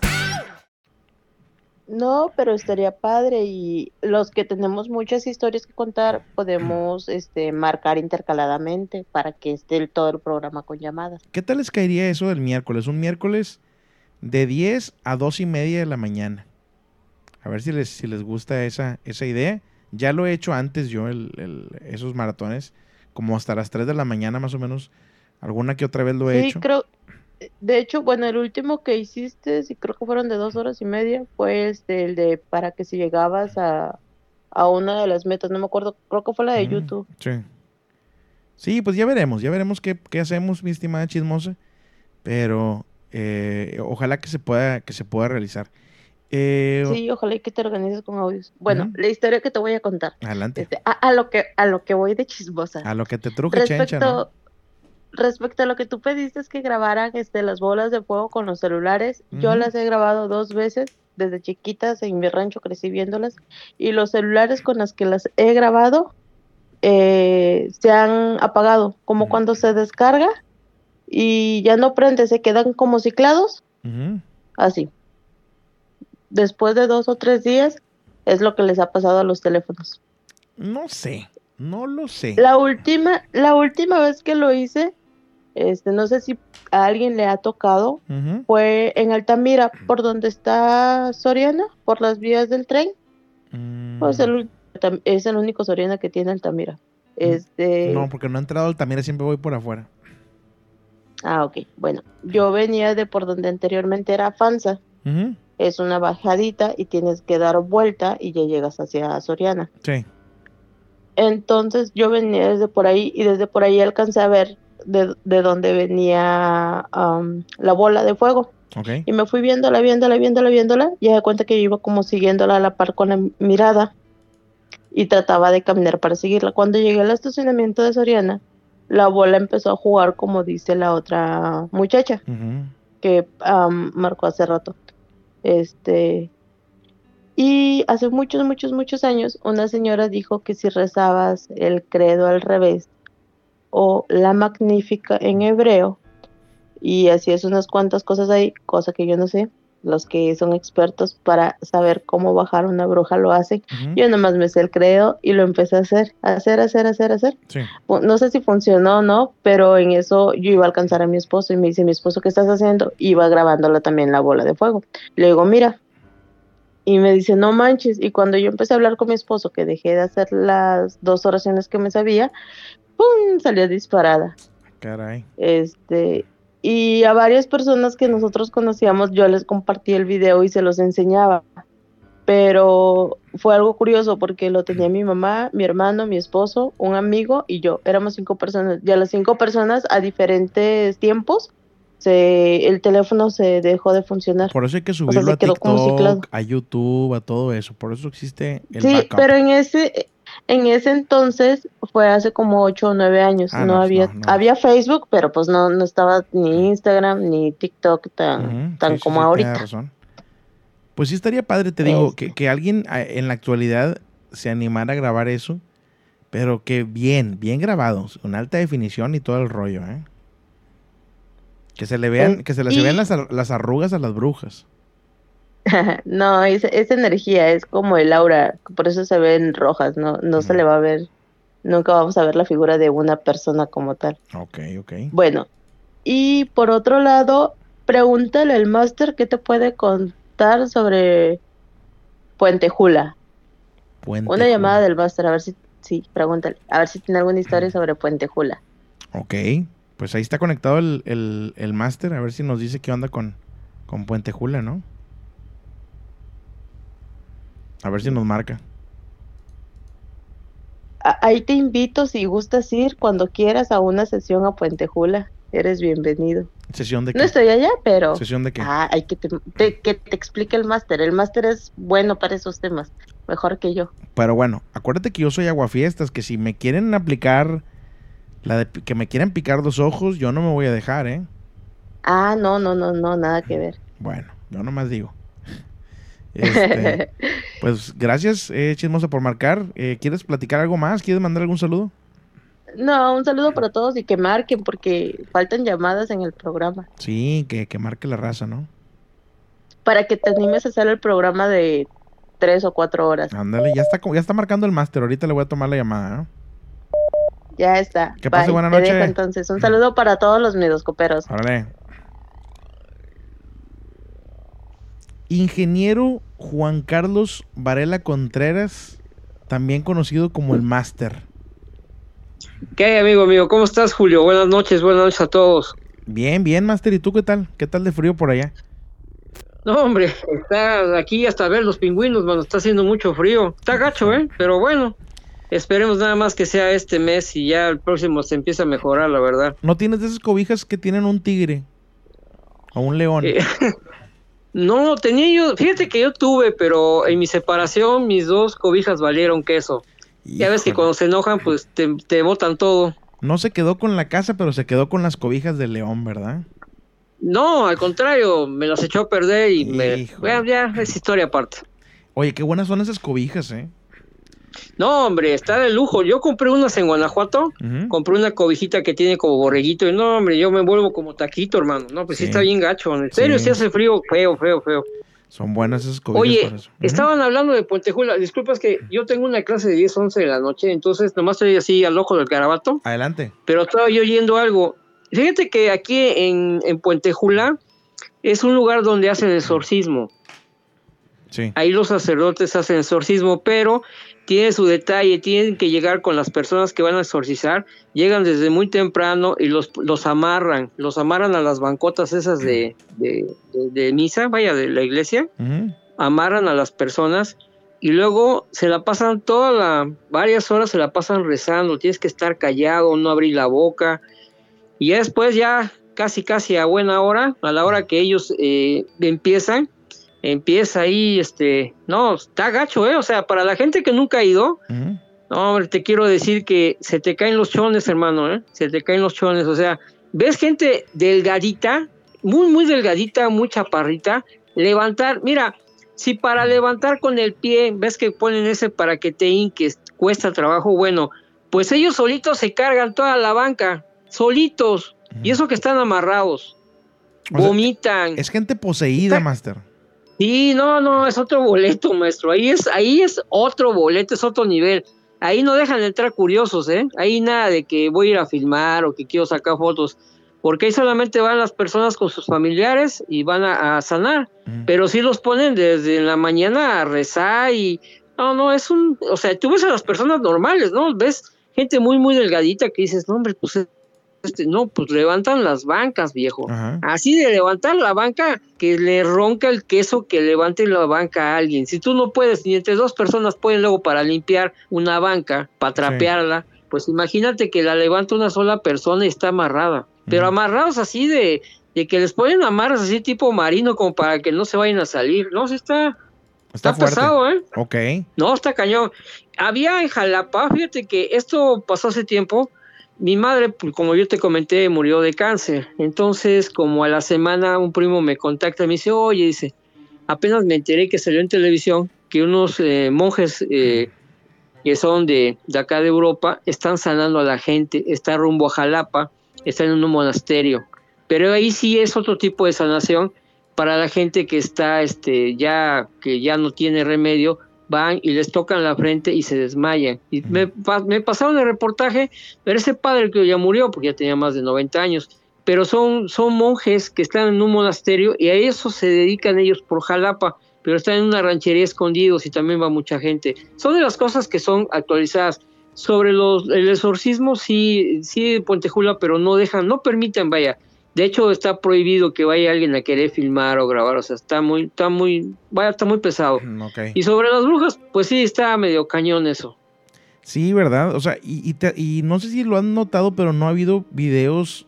No, pero estaría padre y los que tenemos muchas historias que contar podemos este, marcar intercaladamente para que esté el- todo el programa con llamadas. ¿Qué tal les caería eso del miércoles? Un miércoles de 10 a 2 y media de la mañana. A ver si les, si les gusta esa, esa idea. Ya lo he hecho antes yo, el- el- esos maratones, como hasta las 3 de la mañana más o menos. Alguna que otra vez lo he Sí, hecho. creo, de hecho, bueno, el último que hiciste, sí creo que fueron de dos horas y media, fue este, el de para que si llegabas a, a una de las metas, no me acuerdo, creo que fue la de Mm, YouTube. Sí. Sí, pues ya veremos, ya veremos qué, qué hacemos, mi estimada chismosa. Pero eh, ojalá que se pueda, que se pueda realizar. Eh, Sí, ojalá y que te organices con audios. Bueno, la historia que te voy a contar. Adelante. Este, a, a lo que a lo que voy de chismosa. A lo que te truje, chencha, Respecto, ¿no? Respecto a lo que tú pediste es que grabaran este, las bolas de fuego con los celulares, yo las he grabado dos veces. Desde chiquitas en mi rancho crecí viéndolas y los celulares con los que las he grabado eh, se han apagado, como cuando se descarga y ya no prende, se quedan como ciclados, así. Después de dos o tres días es lo que les ha pasado a los teléfonos. No sé, no lo sé. La última, la última vez que lo hice, este, no sé si a alguien le ha tocado, fue en Altamira, por donde está Soriana, por las vías del tren. Pues Mm. el tam- es el único Soriana que tiene Altamira. Este, No, porque no he entrado al Altamira, siempre voy por afuera. ah, ok. Bueno, yo venía de por donde anteriormente era Fanza. Es una bajadita y tienes que dar vuelta y ya llegas hacia Soriana. Sí. Entonces yo venía desde por ahí y desde por ahí alcancé a ver de, de dónde venía am, la bola de fuego. Y me fui viéndola, viéndola, viéndola, viéndola. Y de cuenta que yo iba como siguiéndola a la par con la mirada. Y trataba de caminar para seguirla. Cuando llegué al estacionamiento de Soriana, la bola empezó a jugar como dice la otra muchacha que am, marcó hace rato. Este. Y hace muchos, muchos, muchos años, una señora dijo que si rezabas el credo al revés o la magnífica en hebreo y hacías unas cuantas cosas ahí, cosa que yo no sé, los que son expertos para saber cómo bajar una bruja lo hacen. Yo nomás me sé el credo y lo empecé a hacer, a hacer, a hacer, a hacer, a hacer. Sí. Fu- No sé si funcionó o no, pero en eso yo iba a alcanzar a mi esposo y me dice, mi esposo, ¿qué estás haciendo? Iba grabándola también la bola de fuego. Le digo, mira. Y me dice, no manches. Y cuando yo empecé a hablar con mi esposo, que dejé de hacer las dos oraciones que me sabía, ¡pum! salió disparada. Caray. Este, y a varias personas que nosotros conocíamos, yo les compartí el video y se los enseñaba. Pero fue algo curioso porque lo tenía mi mamá, mi hermano, mi esposo, un amigo y yo. Éramos cinco personas. Y a las cinco personas, a diferentes tiempos, se, el teléfono se dejó de funcionar. Por eso hay que O sea, subirlo se a. TikTok, a YouTube, a todo eso. Por eso existe el Sí, backup. pero en ese, en ese entonces fue hace como ocho o nueve años. Ah, no, no, había, no, no. había Facebook, pero pues no, no estaba ni Instagram ni TikTok tan, tan sí, como sí, ahorita. razón. Pues sí estaría padre, te digo, Este. que, que alguien a- en la actualidad se animara a grabar eso, pero que bien, bien grabados, con alta definición y todo el rollo, ¿eh? Que se le vean, Eh, que se les y- vean las, las arrugas a las brujas. no, esa energía es como el aura, por eso se ven rojas, no, no se le va a ver, nunca vamos a ver la figura de una persona como tal. Ok, ok. Bueno, y por otro lado, pregúntale al máster qué te puede contar sobre Puente Jula. Puente Una Jula. llamada del máster, a ver si, sí, pregúntale, a ver si tiene alguna historia sobre Puente Jula. Ok, pues ahí está conectado el, el, el máster, a ver si nos dice qué onda con, con Puente Jula, ¿no? A ver si nos marca. Ahí te invito, si gustas ir, cuando quieras, a una sesión a Puente Jula. Eres bienvenido. ¿Sesión de qué? No estoy allá, pero... ¿Sesión de qué? Ah, hay que te, te- que te explique el máster. El máster es bueno para esos temas, mejor que yo. Pero bueno, acuérdate que yo soy aguafiestas, que si me quieren aplicar la de que me quieren picar los ojos, yo no me voy a dejar, ¿eh? Ah, no, no, no, no, nada que ver. Bueno, yo nomás digo. Este, pues gracias, eh, Chismosa, por marcar. Eh, ¿Quieres platicar algo más? ¿Quieres mandar algún saludo? No, un saludo para todos y que marquen porque faltan llamadas en el programa. Sí, que, que marque la raza, ¿no? Para que te animes a hacer el programa de tres o cuatro horas. Ándale, ya está, ya está marcando el máster. Ahorita le voy a tomar la llamada. ¿eh? Ya está. Que pase buena noche. dejo, entonces, un saludo para todos los midoscoperos. Órale. Ingeniero Juan Carlos Varela Contreras, también conocido como el máster. ¿Qué hay, amigo mío? ¿Cómo estás, Julio? Buenas noches, buenas noches a todos. Bien, bien, máster. ¿Y tú qué tal? ¿Qué tal de frío por allá? No, hombre, está aquí hasta ver los pingüinos, mano. Está haciendo mucho frío. Está gacho, ¿eh? Pero bueno, esperemos nada más que sea este mes y ya el próximo se empieza a mejorar, la verdad. ¿No tienes de esas cobijas que tienen un tigre? O un león. Eh, no, tenía yo, fíjate que yo tuve, pero en mi separación mis dos cobijas valieron queso. Ya ves que cuando se enojan, pues te, te botan todo. No se quedó con la casa, pero se quedó con las cobijas del león, ¿verdad? No, al contrario, me las echó a perder y me... Bueno, ya es historia aparte. Oye, qué buenas son esas cobijas, ¿eh? No, hombre, está de lujo. Yo compré unas en Guanajuato, compré una cobijita que tiene como borreguito y no, hombre, yo me vuelvo como taquito, hermano. No, pues sí, Sí. está bien gacho. En serio, Sí. sí hace frío, feo, feo, feo. Son buenas esas cobijas Oye, eso. Estaban hablando de Puentejula. Disculpa, es que yo tengo una clase de 10, 11 de la noche, entonces nomás estoy así al ojo del garabato, Adelante. pero estaba yo oyendo algo. Fíjate que aquí en, en Puentejula es un lugar donde hacen exorcismo. Sí. Ahí los sacerdotes hacen exorcismo, pero tiene su detalle, tienen que llegar con las personas que van a exorcizar, llegan desde muy temprano y los, los amarran, los amarran a las bancotas esas de, de, de- de misa, vaya, de la iglesia, Ujú. amarran a las personas y luego se la pasan toda la, varias horas se la pasan rezando, tienes que estar callado, no abrir la boca, y ya después ya casi casi a buena hora, a la hora que ellos eh, empiezan, empieza ahí, este, no, está gacho, ¿eh? O sea, para la gente que nunca ha ido, no, hombre, te quiero decir que se te caen los chones, hermano, ¿eh? Se te caen los chones, o sea, ves gente delgadita, muy, muy delgadita, muy chaparrita, levantar, mira, si para levantar con el pie, ves que ponen ese para que te hinques, cuesta trabajo, bueno, pues ellos solitos se cargan toda la banca, solitos, y eso que están amarrados, O sea, vomitan. Es gente poseída, máster. Sí, no, no, es otro boleto, maestro. Ahí es, ahí es otro boleto, es otro nivel. Ahí no dejan de entrar curiosos, ¿eh? Ahí nada de que voy a ir a filmar o que quiero sacar fotos, porque ahí solamente van las personas con sus familiares y van a, a sanar. Pero sí los ponen desde la mañana a rezar y no, no, es un, o sea, tú ves a las personas normales, ¿no? Ves gente muy, muy delgadita que dices, no, hombre, pues este, no, pues levantan las bancas, viejo. Así de levantar la banca, que le ronca el queso que levante la banca a alguien. Si tú no puedes, ni entre dos personas pueden luego para limpiar una banca, para trapearla, pues imagínate que la levanta una sola persona y está amarrada. Pero amarrados así de, de que les ponen amarras así tipo marino como para que no se vayan a salir. No, sí está, Está, pesado, ¿eh? Ok. No, está cañón. Había en Jalapa, fíjate que esto pasó hace tiempo. Mi madre, pues, como yo te comenté, murió de cáncer. Entonces, como a la semana, un primo me contacta y me dice, oye, dice, apenas me enteré que salió en televisión que unos eh, monjes eh, que son de, de acá de Europa están sanando a la gente, está rumbo a Jalapa, está en un monasterio. Pero ahí sí es otro tipo de sanación para la gente que está este ya que ya no tiene remedio van y les tocan la frente y se desmayan. Y me, me pasaron el reportaje pero ese padre que ya murió porque ya tenía más de 90 años. Pero son son monjes que están en un monasterio y a eso se dedican ellos por Jalapa pero están en una ranchería escondidos y también va mucha gente. Son de las cosas que son actualizadas. Sobre los el exorcismo sí sí Puentejula pero no dejan no permiten vaya de hecho, está prohibido que vaya alguien a querer filmar o grabar, o sea, está muy, está muy, vaya, está muy pesado. Ok. Y sobre las brujas, pues sí, está medio cañón eso. Sí, ¿verdad? O sea, y, y te- y no sé si lo han notado, pero no ha habido videos,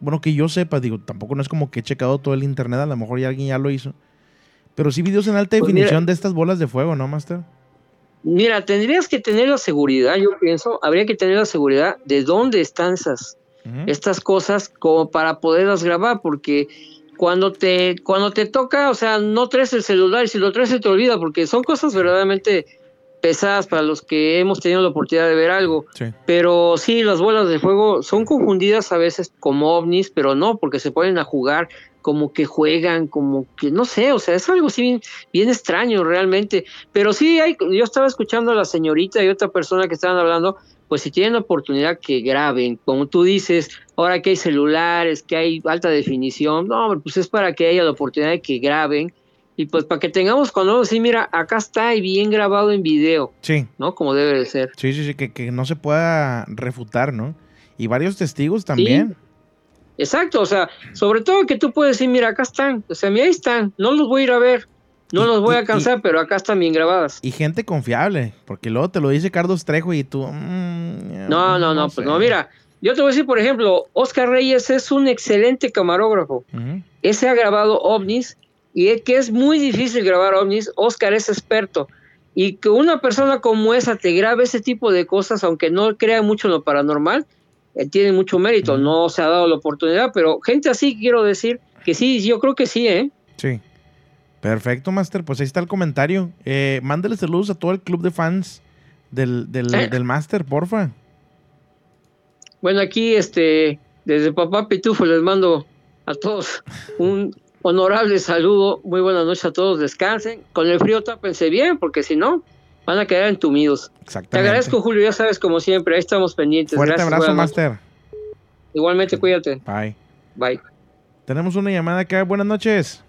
bueno, que yo sepa, digo, tampoco no es como que he checado todo el internet, a lo mejor ya alguien ya lo hizo. Pero sí videos en alta Pues definición mira- de estas bolas de fuego, ¿no, Master? Mira, tendrías que tener la seguridad, yo pienso, habría que tener la seguridad de dónde están esas, estas cosas como para poderlas grabar, porque cuando te, cuando te toca, o sea, no traes el celular y si lo traes se te olvida, porque son cosas verdaderamente pesadas para los que hemos tenido la oportunidad de ver algo. Sí. Pero sí, las bolas de fuego son confundidas a veces como ovnis, pero no, porque se ponen a jugar como que juegan, como que no sé, o sea, es algo así bien, bien extraño realmente. Pero sí, hay, yo estaba escuchando a la señorita y otra persona que estaban hablando, pues si tienen la oportunidad que graben, como tú dices, ahora que hay celulares, que hay alta definición, no, pues es para que haya la oportunidad de que graben y pues para que tengamos cuando sí, mira, acá está y bien grabado en video, Sí, ¿no? Como debe de ser. sí, sí, sí, que, que no se pueda refutar, ¿no? Y varios testigos también. Exacto, o sea, sobre todo que tú puedes decir, mira, acá están, o sea, mira, ahí están, no los voy a ir a ver, no los voy a cansar, pero acá están bien grabadas. Y gente confiable, porque luego te lo dice Carlos Trejo y tú... mm, No, no, no, pues no, mira, yo te voy a decir, por ejemplo, Oscar Reyes es un excelente camarógrafo. Ese ha grabado ovnis y es que es muy difícil grabar ovnis. Oscar es experto. Y que una persona como esa te grabe ese tipo de cosas, aunque no crea mucho en lo paranormal, eh, tiene mucho mérito. No se ha dado la oportunidad, pero gente así quiero decir que sí, yo creo que sí, ¿eh? Sí. Perfecto, Master. Pues ahí está el comentario. Eh, mándale saludos a todo el club de fans del, del, Eh. del Master, porfa. Bueno, aquí este, desde Papá Pitufo les mando a todos un honorable saludo. Muy buenas noches a todos. Descansen. Con el frío tápense bien, porque si no, van a quedar entumidos. Te Exactamente. agradezco, Julio. Ya sabes, como siempre, ahí estamos pendientes. Fuerte Gracias, abrazo. Master. Igualmente, cuídate. Bye. Bye. Tenemos una llamada acá. Buenas noches.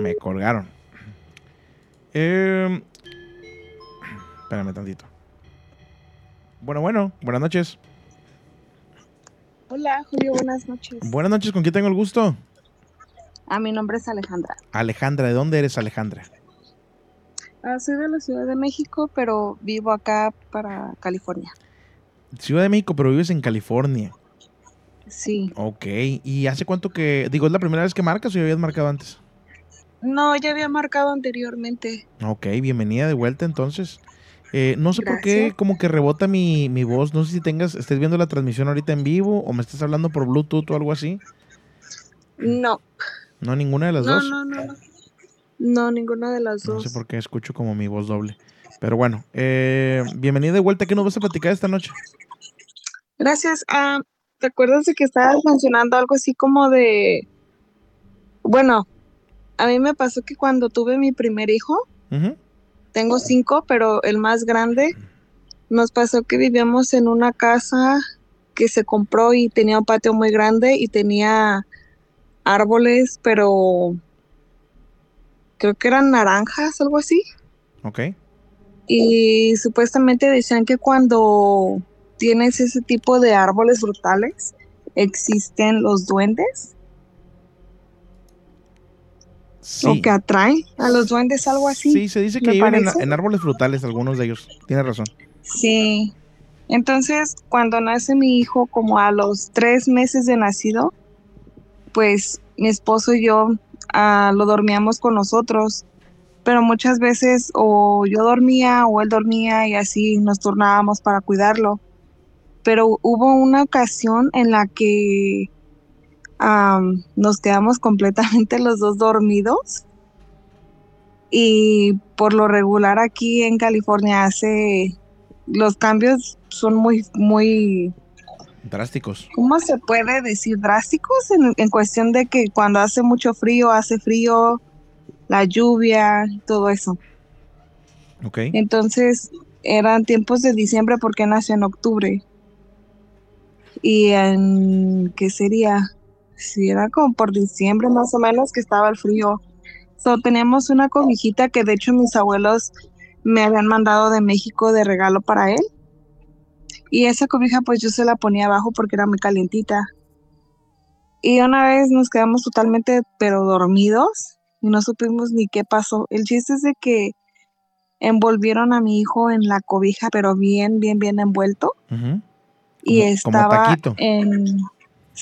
Me colgaron. Eh, espérame tantito. Bueno, bueno. Buenas noches. Hola, Julio, buenas noches. Buenas noches. ¿Con quién tengo el gusto? Ah, mi nombre es Alejandra. Alejandra. ¿De dónde eres, Alejandra? Ah, soy de la Ciudad de México, pero vivo acá para California. Ciudad de México, pero vives en California. Sí. Ok. ¿Y hace cuánto que... Digo, ¿es la primera vez que marcas o ya habías marcado antes? No, ya había marcado anteriormente. Ok, bienvenida de vuelta entonces. Eh, no sé por qué como que rebota mi, mi voz. No sé si tengas, estés viendo la transmisión ahorita en vivo o me estás hablando por Bluetooth o algo así. No, No, ninguna de las no, dos. no, no, no. No, ninguna de las No dos. sé por qué escucho como mi voz doble. Pero bueno, eh, bienvenida de vuelta. ¿Qué nos vas a platicar esta noche? Gracias. Ah, ¿te acuerdas de que estabas mencionando algo así como de... Bueno, a mí me pasó que cuando tuve mi primer hijo, tengo cinco, pero el más grande, nos pasó que vivíamos en una casa que se compró y tenía un patio muy grande y tenía árboles, pero creo que eran naranjas, algo así. Ok. Y supuestamente decían que cuando tienes ese tipo de árboles frutales, existen los duendes Sí. o que atraen a los duendes, algo así. Sí, se dice que viven en, árboles frutales algunos de ellos. Tienes razón. Sí. Entonces, cuando nace mi hijo, como a los tres meses de nacido, pues mi esposo y yo ah, lo dormíamos con nosotros. Pero muchas veces o yo dormía o él dormía y así nos turnábamos para cuidarlo. Pero hubo una ocasión en la que nos quedamos completamente los dos dormidos. Y por lo regular aquí en California hace los cambios son muy, muy, Drásticos. ¿cómo se puede decir? Drásticos en, en cuestión de que cuando hace mucho frío, hace frío, la lluvia, todo eso. Ok. Entonces eran tiempos de diciembre porque nació en octubre. Y en, ¿qué sería? Si era como por diciembre más o menos que estaba el frío. So, teníamos una cobijita que de hecho mis abuelos me habían mandado de México de regalo para él. Y esa cobija pues yo se la ponía abajo porque era muy calientita. Y una vez nos quedamos totalmente pero dormidos y no supimos ni qué pasó. El chiste es de que envolvieron a mi hijo en la cobija, pero bien, bien, bien envuelto. Y Como- estaba taquito. en...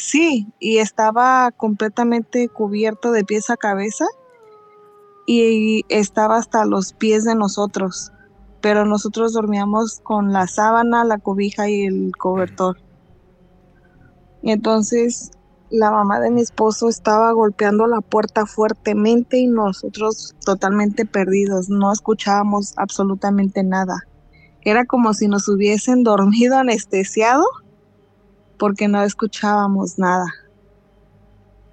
Sí, y estaba completamente cubierto de pies a cabeza y estaba hasta los pies de nosotros, pero nosotros dormíamos con la sábana, la cobija y el cobertor. Entonces la mamá de mi esposo estaba golpeando la puerta fuertemente y nosotros totalmente perdidos, no escuchábamos absolutamente nada. Era como si nos hubiesen dormido anestesiado porque no escuchábamos nada.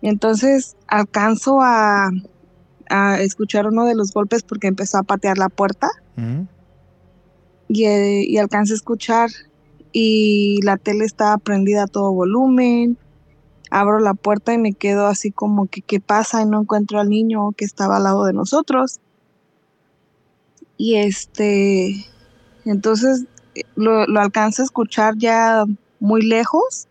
Entonces alcanzo a, a escuchar uno de los golpes porque empezó a patear la puerta y, eh, y alcancé a escuchar y la tele estaba prendida a todo volumen. Abro la puerta y me quedo así como que qué pasa y no encuentro al niño que estaba al lado de nosotros. Y este, entonces eh, lo, lo alcanzo a escuchar ya muy lejos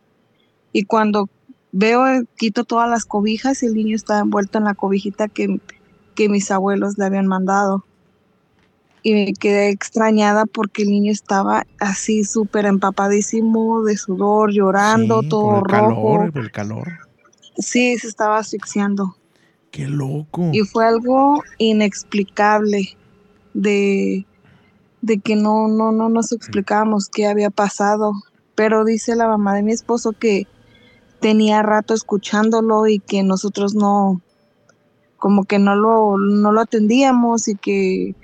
y cuando veo, eh, quito todas las cobijas y el niño está envuelto en la cobijita que, que mis abuelos le habían mandado y me quedé extrañada porque el niño estaba así súper empapadísimo de sudor, llorando, Sí, todo por el rojo. calor, por el calor. Sí, se estaba asfixiando. Qué loco. Y fue algo inexplicable de, de que no, no, no nos explicábamos qué había pasado. Pero dice la mamá de mi esposo que tenía rato escuchándolo y que nosotros no, como que no lo, no lo atendíamos y que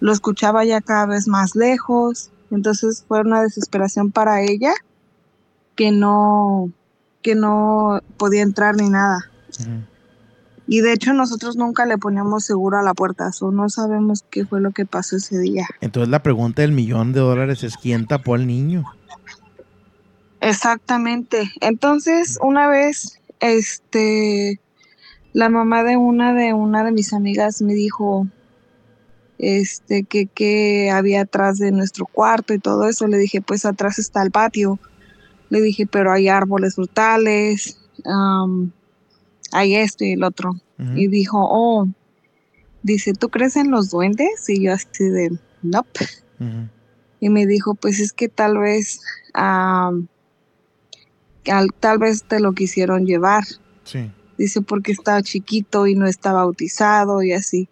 lo escuchaba ya cada vez más lejos. Entonces fue una desesperación para ella que no, que no podía entrar ni nada. Y de hecho nosotros nunca le poníamos seguro a la puerta, o no sabemos qué fue lo que pasó ese día. Entonces la pregunta del millón de dólares es quién tapó al niño. Exactamente. Entonces, una vez, este, la mamá de una de una de mis amigas me dijo, este, que, que había atrás de nuestro cuarto y todo eso. Le dije, pues atrás está el patio. Le dije, pero hay árboles frutales, hay esto y el otro. Y dijo, oh, dice, ¿tú crees en los duendes? Y yo así de, nope. Y me dijo, pues es que tal vez, am, al- tal vez te lo quisieron llevar. Sí. Dice, porque estaba chiquito y no está bautizado y así.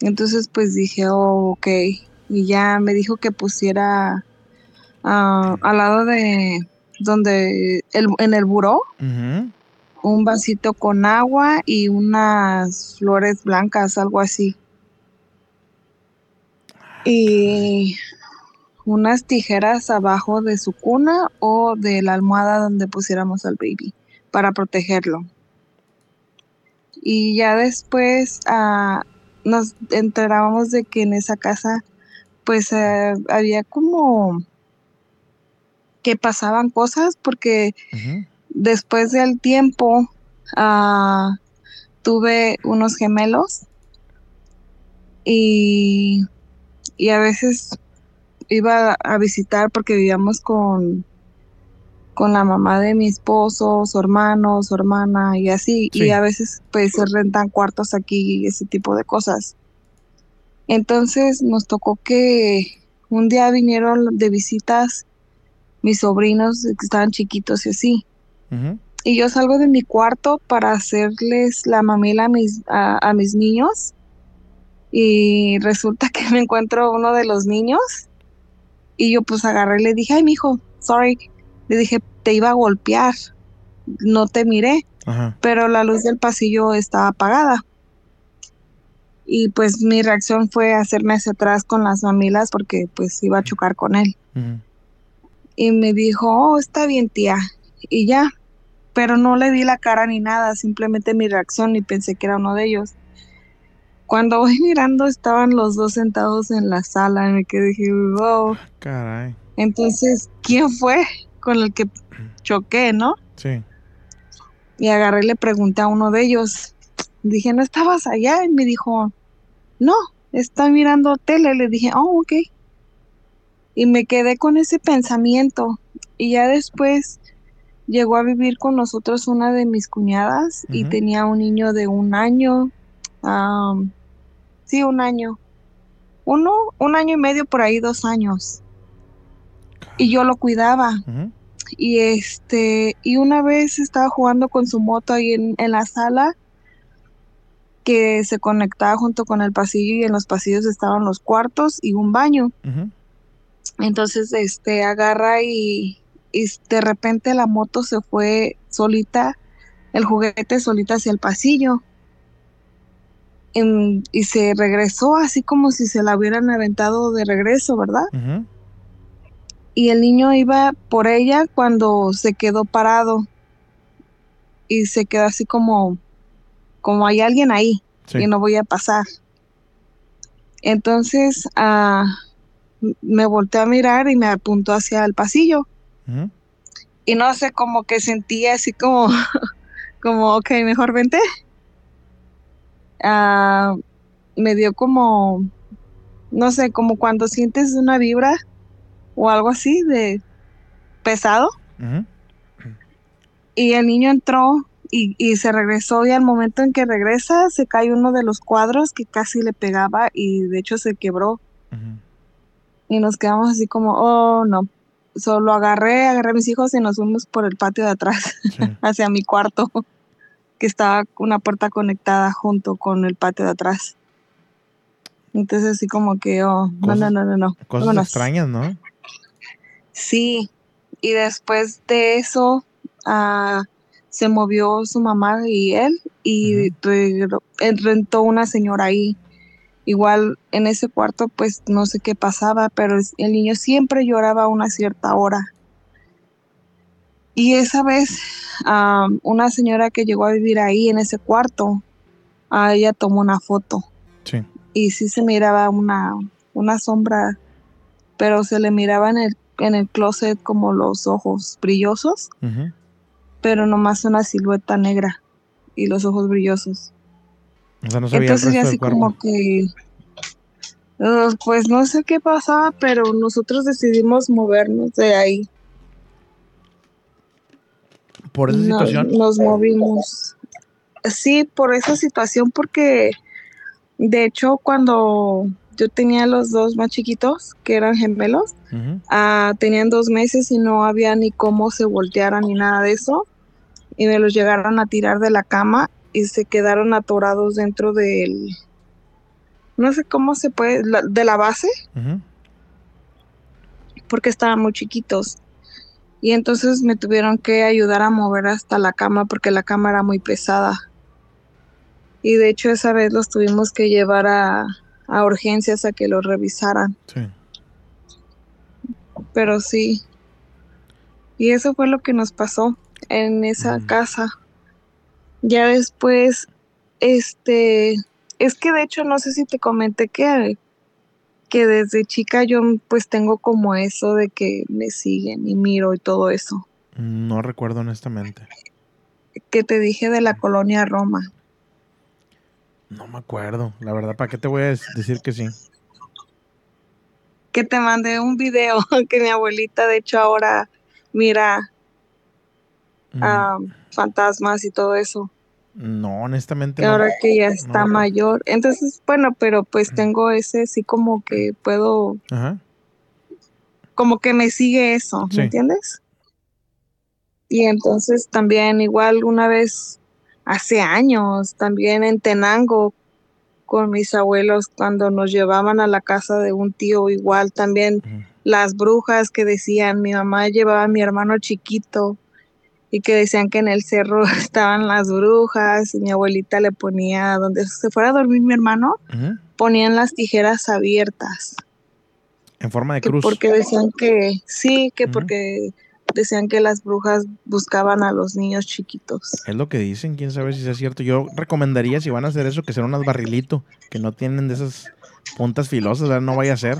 Entonces, pues dije, oh, ok. Y ya me dijo que pusiera ah, al lado de donde, el, en el buró, un vasito con agua y unas flores blancas, algo así. Y unas tijeras abajo de su cuna o de la almohada donde pusiéramos al baby para protegerlo. Y ya después ah, nos enterábamos de que en esa casa pues eh, había como que pasaban cosas porque después del tiempo ah, tuve unos gemelos y, y a veces iba a visitar porque vivíamos con, con la mamá de mi esposo, su hermano, su hermana y así. Sí. Y a veces pues se rentan cuartos aquí y ese tipo de cosas. Entonces nos tocó que un día vinieron de visitas mis sobrinos que estaban chiquitos y así. Y yo salgo de mi cuarto para hacerles la mamila a mis, a, a mis niños. Y resulta que me encuentro uno de los niños. Y yo pues agarré y le dije, ay, mijo, sorry. Le dije, te iba a golpear. No te miré. Ajá. Pero la luz del pasillo estaba apagada. Y pues mi reacción fue hacerme hacia atrás con las mamilas porque pues iba a chocar con él. Y me dijo, oh, está bien, tía. Y ya, pero no le vi la cara ni nada, simplemente mi reacción y pensé que era uno de ellos. Cuando voy mirando estaban los dos sentados en la sala y me quedé dije, wow. Caray. Entonces, ¿quién fue con el que choqué, no? Sí. Y agarré y le pregunté a uno de ellos. Dije, ¿no estabas allá? Y me dijo, no, está mirando tele. Le dije, oh, ok. Y me quedé con ese pensamiento. Y ya después llegó a vivir con nosotros una de mis cuñadas y tenía un niño de un año. am, sí, un año. Uno, un año y medio por ahí, dos años. Y yo lo cuidaba. Y este, y una vez estaba jugando con su moto ahí en, en la sala que se conectaba junto con el pasillo y en los pasillos estaban los cuartos y un baño. Entonces, este, agarra y, y de repente la moto se fue solita el juguete solito hacia el pasillo. En- y se regresó así como si se la hubieran aventado de regreso, ¿verdad? Y el niño iba por ella cuando se quedó parado. Y se quedó así como, como hay alguien ahí Sí. y no voy a pasar. Entonces m- me volteé a mirar y me apuntó hacia el pasillo. Y no sé, como que sentía así como, como, ok, mejor vente. Ah, me dio como, no sé, como cuando sientes una vibra o algo así de pesado. Y el niño entró y, y se regresó y al momento en que regresa se cae uno de los cuadros que casi le pegaba y de hecho se quebró. Y nos quedamos así como, oh no. Solo agarré, agarré a mis hijos y nos fuimos por el patio de atrás hacia mi cuarto, que estaba una puerta conectada junto con el patio de atrás. Entonces así como que, oh, no, no, no, no, no. Cosas vámonos. extrañas, ¿no? Sí, y después de eso ah, se movió su mamá y él y re- él rentó una señora ahí. Igual en ese cuarto pues no sé qué pasaba, pero el niño siempre lloraba a una cierta hora. Y esa vez ah, una señora que llegó a vivir ahí en ese cuarto, a ella tomó una foto Sí. y sí se miraba una, una sombra, pero se le miraba en el, en el closet como los ojos brillosos, pero nomás una silueta negra y los ojos brillosos. O sea, no sabía el Entonces ya así como que, uh, pues no sé qué pasaba, pero nosotros decidimos movernos de ahí. Por esa No- situación. Nos movimos. Sí, por esa situación, porque de hecho cuando yo tenía los dos más chiquitos, que eran gemelos, ah, tenían dos meses y no había ni cómo se voltearan ni nada de eso. Y me los llegaron a tirar de la cama y se quedaron atorados dentro del, no sé cómo se puede, la- de la base, porque estaban muy chiquitos. Y entonces me tuvieron que ayudar a mover hasta la cama porque la cama era muy pesada. Y de hecho esa vez los tuvimos que llevar a, a urgencias a que los revisaran. Sí. Pero sí. Y eso fue lo que nos pasó en esa casa. Ya después, este, es que de hecho no sé si te comenté que, que desde chica yo pues tengo como eso de que me siguen y miro y todo eso. No recuerdo honestamente. Que te dije de la colonia Roma. No me acuerdo. La verdad, ¿para qué te voy a decir que sí? Que te mandé un video que mi abuelita de hecho ahora mira ah, fantasmas y todo eso. No, honestamente no. ahora que ya está mayor. Entonces, bueno, pero pues tengo ese sí como que puedo, Ajá. como que me sigue eso, ¿me Sí. entiendes? Y entonces también igual una vez, hace años, también en Tenango, con mis abuelos, cuando nos llevaban a la casa de un tío, igual también las brujas que decían, mi mamá llevaba a mi hermano chiquito y que decían que en el cerro estaban las brujas y mi abuelita le ponía, donde se fuera a dormir mi hermano, ponían las tijeras abiertas. En forma de que cruz. porque decían que sí, que porque decían que las brujas buscaban a los niños chiquitos. Es lo que dicen, quién sabe si es cierto. Yo recomendaría, si van a hacer eso, que sean unas barrilito, que no tienen de esas puntas filosas, no vaya a ser.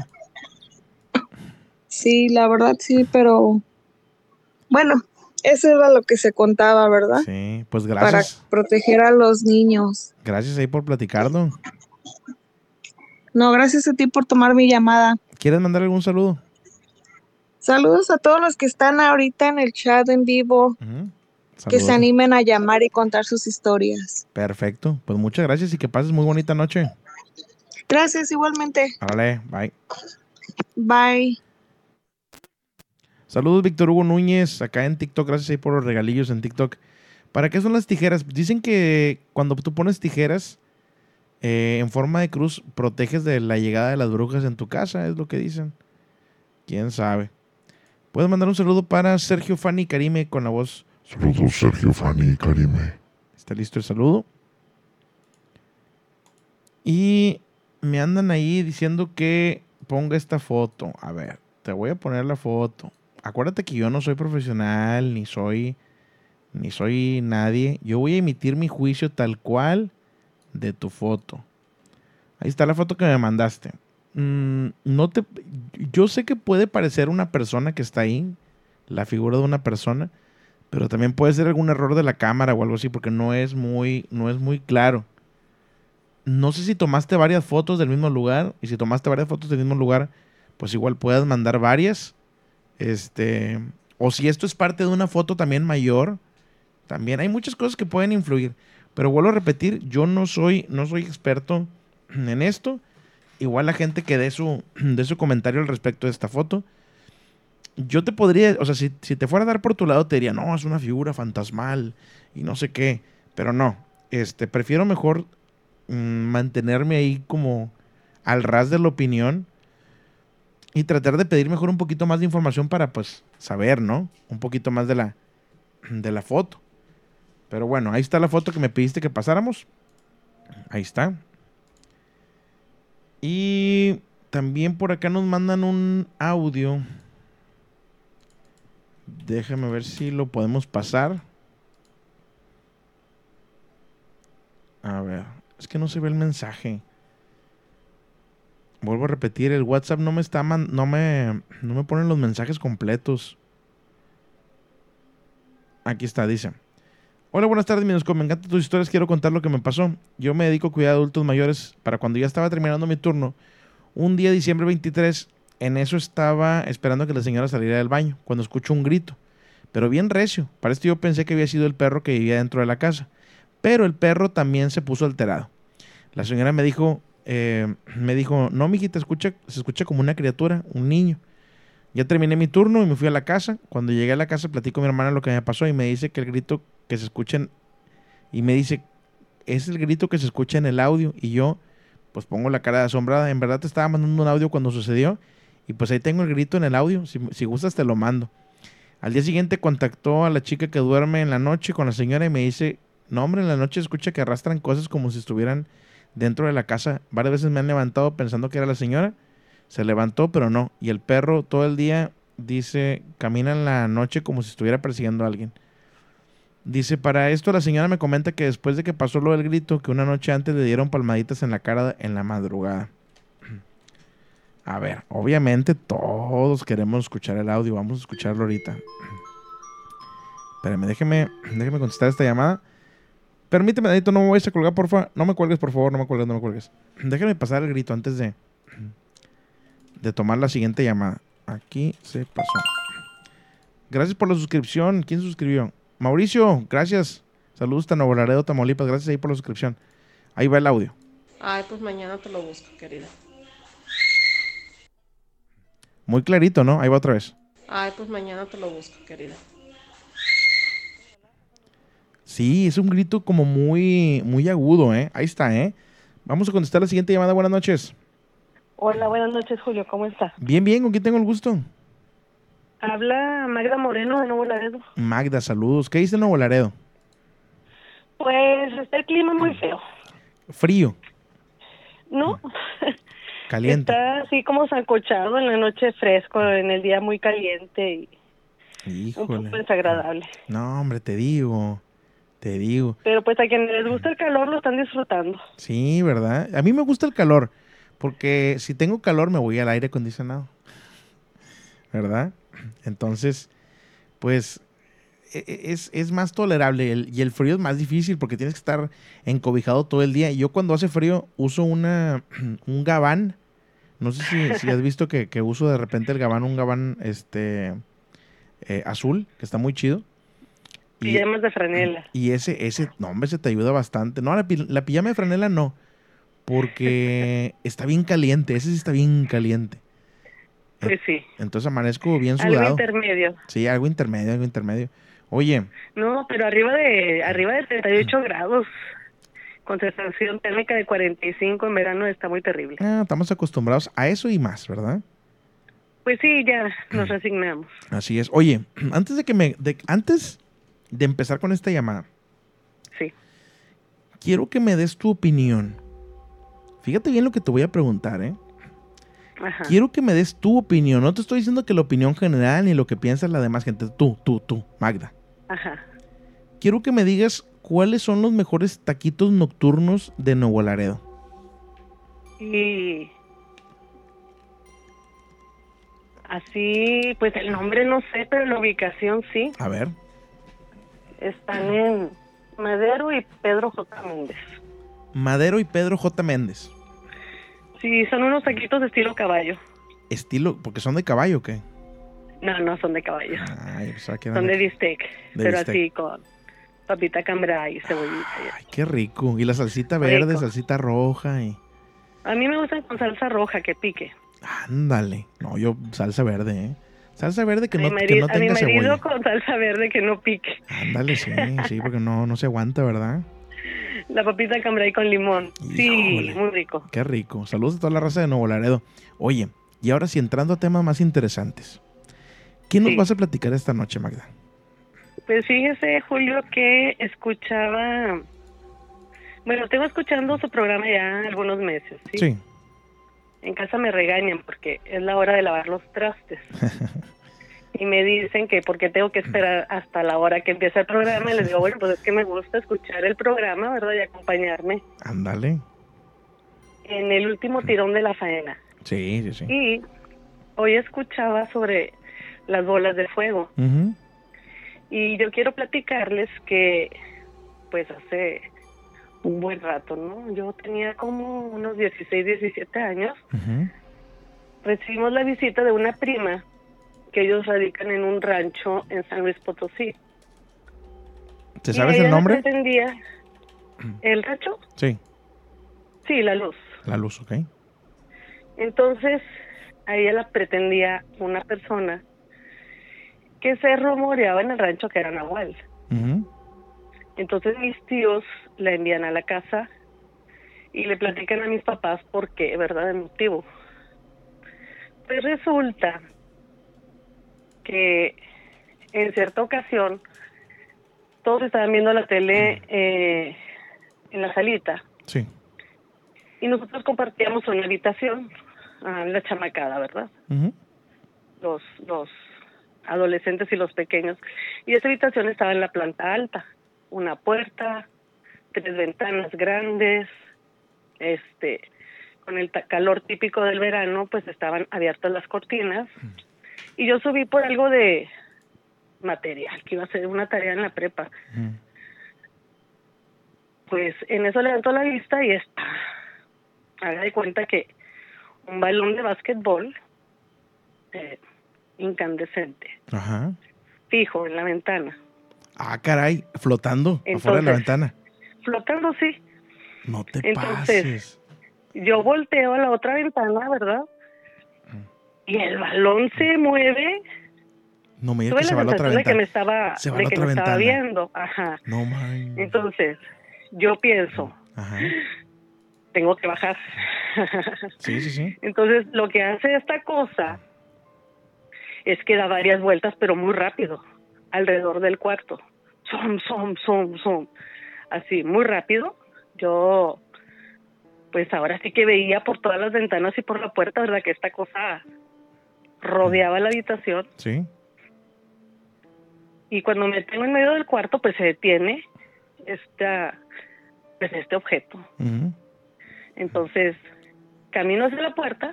Sí, la verdad sí, pero bueno, eso era lo que se contaba, ¿verdad? Sí, pues Para gracias. proteger a los niños. Gracias ahí por platicarlo. No, gracias a ti por tomar mi llamada. ¿Quieres mandar algún saludo? Saludos a todos los que están ahorita en el chat en vivo, que se animen a llamar y contar sus historias. Perfecto. Pues muchas gracias y que pases muy bonita noche. Gracias igualmente. Árale, bye. Bye. Saludos, Víctor Hugo Núñez, acá en TikTok. Gracias ahí por los regalillos en TikTok. ¿Para qué son las tijeras? Dicen que cuando tú pones tijeras eh, en forma de cruz, proteges de la llegada de las brujas en tu casa, es lo que dicen. ¿Quién sabe? Puedes mandar un saludo para Sergio Fanny Karime con la voz. Saludos, Sergio, Fanny y Karime. está listo el saludo. Y me andan ahí diciendo que ponga esta foto. A ver, te voy a poner la foto. Acuérdate que yo no soy profesional, ni soy, ni soy nadie. Yo voy a emitir mi juicio tal cual de tu foto. Ahí está la foto que me mandaste. Mm, no te, yo sé que puede parecer una persona que está ahí, la figura de una persona, pero también puede ser algún error de la cámara o algo así, porque no es muy, no es muy claro. No sé si tomaste varias fotos del mismo lugar, y si tomaste varias fotos del mismo lugar, pues igual puedas mandar varias. Este, o si esto es parte de una foto también mayor, también hay muchas cosas que pueden influir. Pero vuelvo a repetir, yo no soy, no soy experto en esto. Igual la gente que dé su, de su comentario al respecto de esta foto. Yo te podría, o sea, si, si te fuera a dar por tu lado, te diría, no, es una figura fantasmal y no sé qué. Pero no, este, prefiero mejor mm, mantenerme ahí como al ras de la opinión y tratar de pedir mejor un poquito más de información para pues saber, ¿no? Un poquito más de la, de la foto. Pero bueno, ahí está la foto que me pediste que pasáramos. Ahí está. Y también por acá nos mandan un audio. Déjame ver si lo podemos pasar. A ver, es que no se ve el mensaje. Vuelvo a repetir, el WhatsApp no me está no me no me ponen los mensajes completos. Aquí está, dice. Hola, buenas tardes, me encantan tus historias, quiero contar lo que me pasó. Yo me dedico a cuidar adultos mayores para cuando ya estaba terminando mi turno. Un día, diciembre 23, en eso estaba esperando que la señora saliera del baño, cuando escucho un grito, pero bien recio. Para esto yo pensé que había sido el perro que vivía dentro de la casa, pero el perro también se puso alterado. La señora me dijo, eh, me dijo, no, mijita, escucha, se escucha como una criatura, un niño. Ya terminé mi turno y me fui a la casa. Cuando llegué a la casa platico a mi hermana lo que me pasó y me dice que el grito que se escucha y me dice, es el grito que se escucha en el audio y yo pues pongo la cara de asombrada. En verdad te estaba mandando un audio cuando sucedió y pues ahí tengo el grito en el audio. Si, si gustas te lo mando. Al día siguiente contactó a la chica que duerme en la noche con la señora y me dice, no hombre, en la noche escucha que arrastran cosas como si estuvieran dentro de la casa. Varias veces me han levantado pensando que era la señora se levantó, pero no. Y el perro todo el día dice, camina en la noche como si estuviera persiguiendo a alguien. Dice, para esto la señora me comenta que después de que pasó lo del grito, que una noche antes le dieron palmaditas en la cara en la madrugada. A ver, obviamente todos queremos escuchar el audio, vamos a escucharlo ahorita. Espérame, déjeme, déjeme contestar esta llamada. Permíteme, Adito, no me vayas a colgar, por favor. No me cuelgues, por favor, no me cuelgues, no me cuelgues. Déjeme pasar el grito antes de, de tomar la siguiente llamada. Aquí se pasó. Gracias por la suscripción. ¿Quién suscribió? Mauricio, gracias. Saludos Nuevo Laredo, Tamaulipas. Gracias ahí por la suscripción. Ahí va el audio. Ay, pues mañana te lo busco, querida. Muy clarito, ¿no? Ahí va otra vez. Ay, pues mañana te lo busco, querida. Sí, es un grito como muy, muy agudo, ¿eh? Ahí está, ¿eh? Vamos a contestar la siguiente llamada. Buenas noches. Hola, buenas noches, Julio. ¿Cómo está? Bien, bien. ¿Con quién tengo el gusto? Habla Magda Moreno de Nuevo Laredo. Magda, saludos. ¿Qué dice Nuevo Laredo? Pues está el clima muy feo. Frío. ¿No? Caliente. Está así como sancochado en la noche fresco, en el día muy caliente y un poco desagradable. No, hombre, te digo. Te digo. Pero pues a quienes les gusta el calor lo están disfrutando. Sí, ¿verdad? A mí me gusta el calor. Porque si tengo calor me voy al aire acondicionado. ¿Verdad? Entonces, pues e, e, es, más tolerable y el frío es más difícil porque tienes que estar encobijado todo el día. Y yo cuando hace frío uso una, un gabán. No sé si, has visto que, uso de repente el gabán, un gabán este, eh, azul, que está muy chido. Pijamas de franela. Y ese, ese, no, hombre, se te ayuda bastante. No, la, la pijama de franela no porque está bien caliente, ese sí está bien caliente. Pues sí. Entonces amanezco bien sudado. Algo intermedio. Sí, algo intermedio, algo intermedio. Oye. No, pero arriba de arriba de 38 grados. Con sensación térmica de 45 en verano está muy terrible. Ah, estamos acostumbrados a eso y más, ¿verdad? Pues sí, ya nos resignamos. Así es. Oye, antes de que me de, antes de empezar con esta llamada. Sí. quiero que me des tu opinión. Fíjate bien lo que te voy a preguntar, ¿eh? Ajá. Quiero que me des tu opinión. No te estoy diciendo que la opinión general ni lo que piensa la demás gente. Tú, tú, tú, Magda. Ajá. Quiero que me digas cuáles son los mejores taquitos nocturnos de Nuevo Laredo. Y así, pues el nombre no sé, pero la ubicación sí. A ver. Están en Madero y Pedro J. Méndez. Madero y Pedro J. Méndez. Sí, son unos taquitos de estilo caballo. Estilo, porque son de caballo, ¿o ¿qué? No, no son de caballo. Ay, eran son de bistec, de pero bistec. así con papita cambray y cebollita. Ay, qué rico. Y la salsita verde, salsita roja y... A mí me gustan con salsa roja que pique. Ándale. No, yo salsa verde, ¿eh? Salsa verde que no, mi, que no a mi tenga marido cebolla. con salsa verde que no pique. Ándale, sí, sí, porque no, no se aguanta, ¿verdad? La papita cambray con limón. Sí, muy rico. Qué rico. Saludos a toda la raza de Nuevo Laredo. Oye, y ahora sí, entrando a temas más interesantes. ¿Qué nos Sí. vas a platicar esta noche, Magda? Pues fíjese, Julio, que escuchaba. Bueno, tengo escuchando su programa ya algunos meses, ¿sí? Sí. En casa me regañan porque es la hora de lavar los trastes. y me dicen que porque tengo que esperar hasta la hora que empieza el programa. Y les digo, bueno, pues es que me gusta escuchar el programa, ¿verdad? Y acompañarme Ándale. en el último tirón de la faena. Sí, sí, sí. Y hoy escuchaba sobre las bolas de fuego. Y yo quiero platicarles que, pues hace un buen rato, ¿no? Yo tenía como unos 16, 17 años. Recibimos la visita de una prima que ellos radican en un rancho en San Luis Potosí. ¿Te Y sabes ella el nombre? pretendía el rancho, Sí, sí, la luz. la luz, ¿ok? Entonces, a ella la pretendía una persona que se rumoreaba en el rancho que era Nahual. Ujú. Entonces mis tíos la envían a la casa y le platican a mis papás por qué, ¿verdad? El motivo. Pues resulta que en cierta ocasión todos estaban viendo la tele eh, en la salita Sí. y nosotros compartíamos una habitación, ah, la chamacada, ¿verdad? Los, los adolescentes y los pequeños. Y esa habitación estaba en la planta alta, una puerta, tres ventanas grandes, este, con el calor típico del verano, pues estaban abiertas las cortinas. Y yo subí por algo de material, que iba a ser una tarea en la prepa. Pues en eso levantó la vista y está, haga de cuenta que un balón de básquetbol eh, incandescente, Ajá. fijo en la ventana, Ah, caray, flotando afuera de la ventana. flotando sí. No te Entonces, pases. yo volteo a la otra ventana, ¿verdad? Y el balón se mueve. No me digas que se la va a la otra sensación de que me ventana. estaba, Se va a de la que otra me estaba ventana. viendo. Ajá. No, man. Entonces, yo pienso, Ajá. tengo que bajar. Sí, sí, sí. Entonces, lo que hace esta cosa es que da varias vueltas, pero muy rápido, alrededor del cuarto. Som, som, som, som. Así, muy rápido. Yo, pues ahora sí que veía por todas las ventanas y por la puerta, ¿verdad? Que esta cosa rodeaba la habitación. Sí. Y cuando me tengo en medio del cuarto, pues se detiene esta, pues este objeto. Entonces, camino hacia la puerta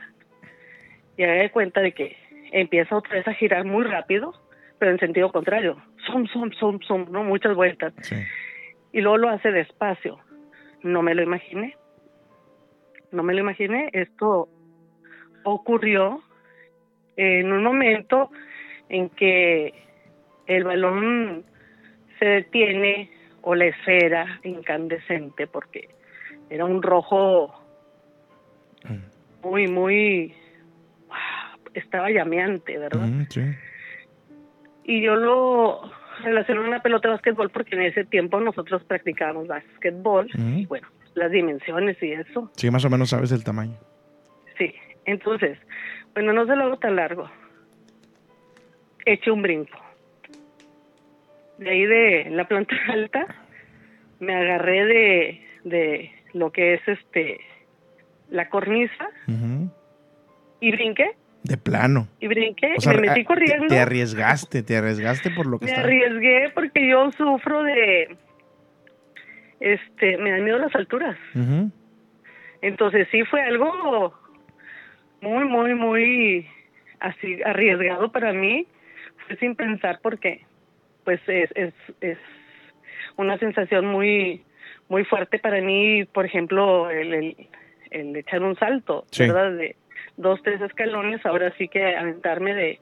y haga de cuenta de que empieza otra vez a girar muy rápido, pero en sentido contrario. Som, som, som, som, ¿no? Muchas vueltas. Y luego lo hace despacio. No me lo imaginé. No me lo imaginé. Esto ocurrió en un momento en que el balón se detiene o la esfera incandescente porque era un rojo muy, muy... ah, Estaba llameante, ¿verdad? Ujú, sí. Y yo lo relaciono a una pelota de básquetbol porque en ese tiempo nosotros practicábamos básquetbol. Y bueno, las dimensiones y eso. Sí, más o menos sabes el tamaño. Sí. Entonces, bueno, no se lo hago tan largo. Eché un brinco. De ahí de la planta alta, me agarré de de lo que es este la cornisa y brinqué De plano. y brinqué O sea, y me metí a- corriendo. Te, te arriesgaste, te arriesgaste por lo que Me arriesgué porque yo sufro de este me dan miedo las alturas. Entonces sí fue algo muy, muy, muy así arriesgado para mí. Fue sin pensar porque pues es, es, es una sensación muy, muy fuerte para mí, por ejemplo, el, el, el echar un salto, Sí. ¿verdad? De dos, tres escalones, ahora sí que aventarme de,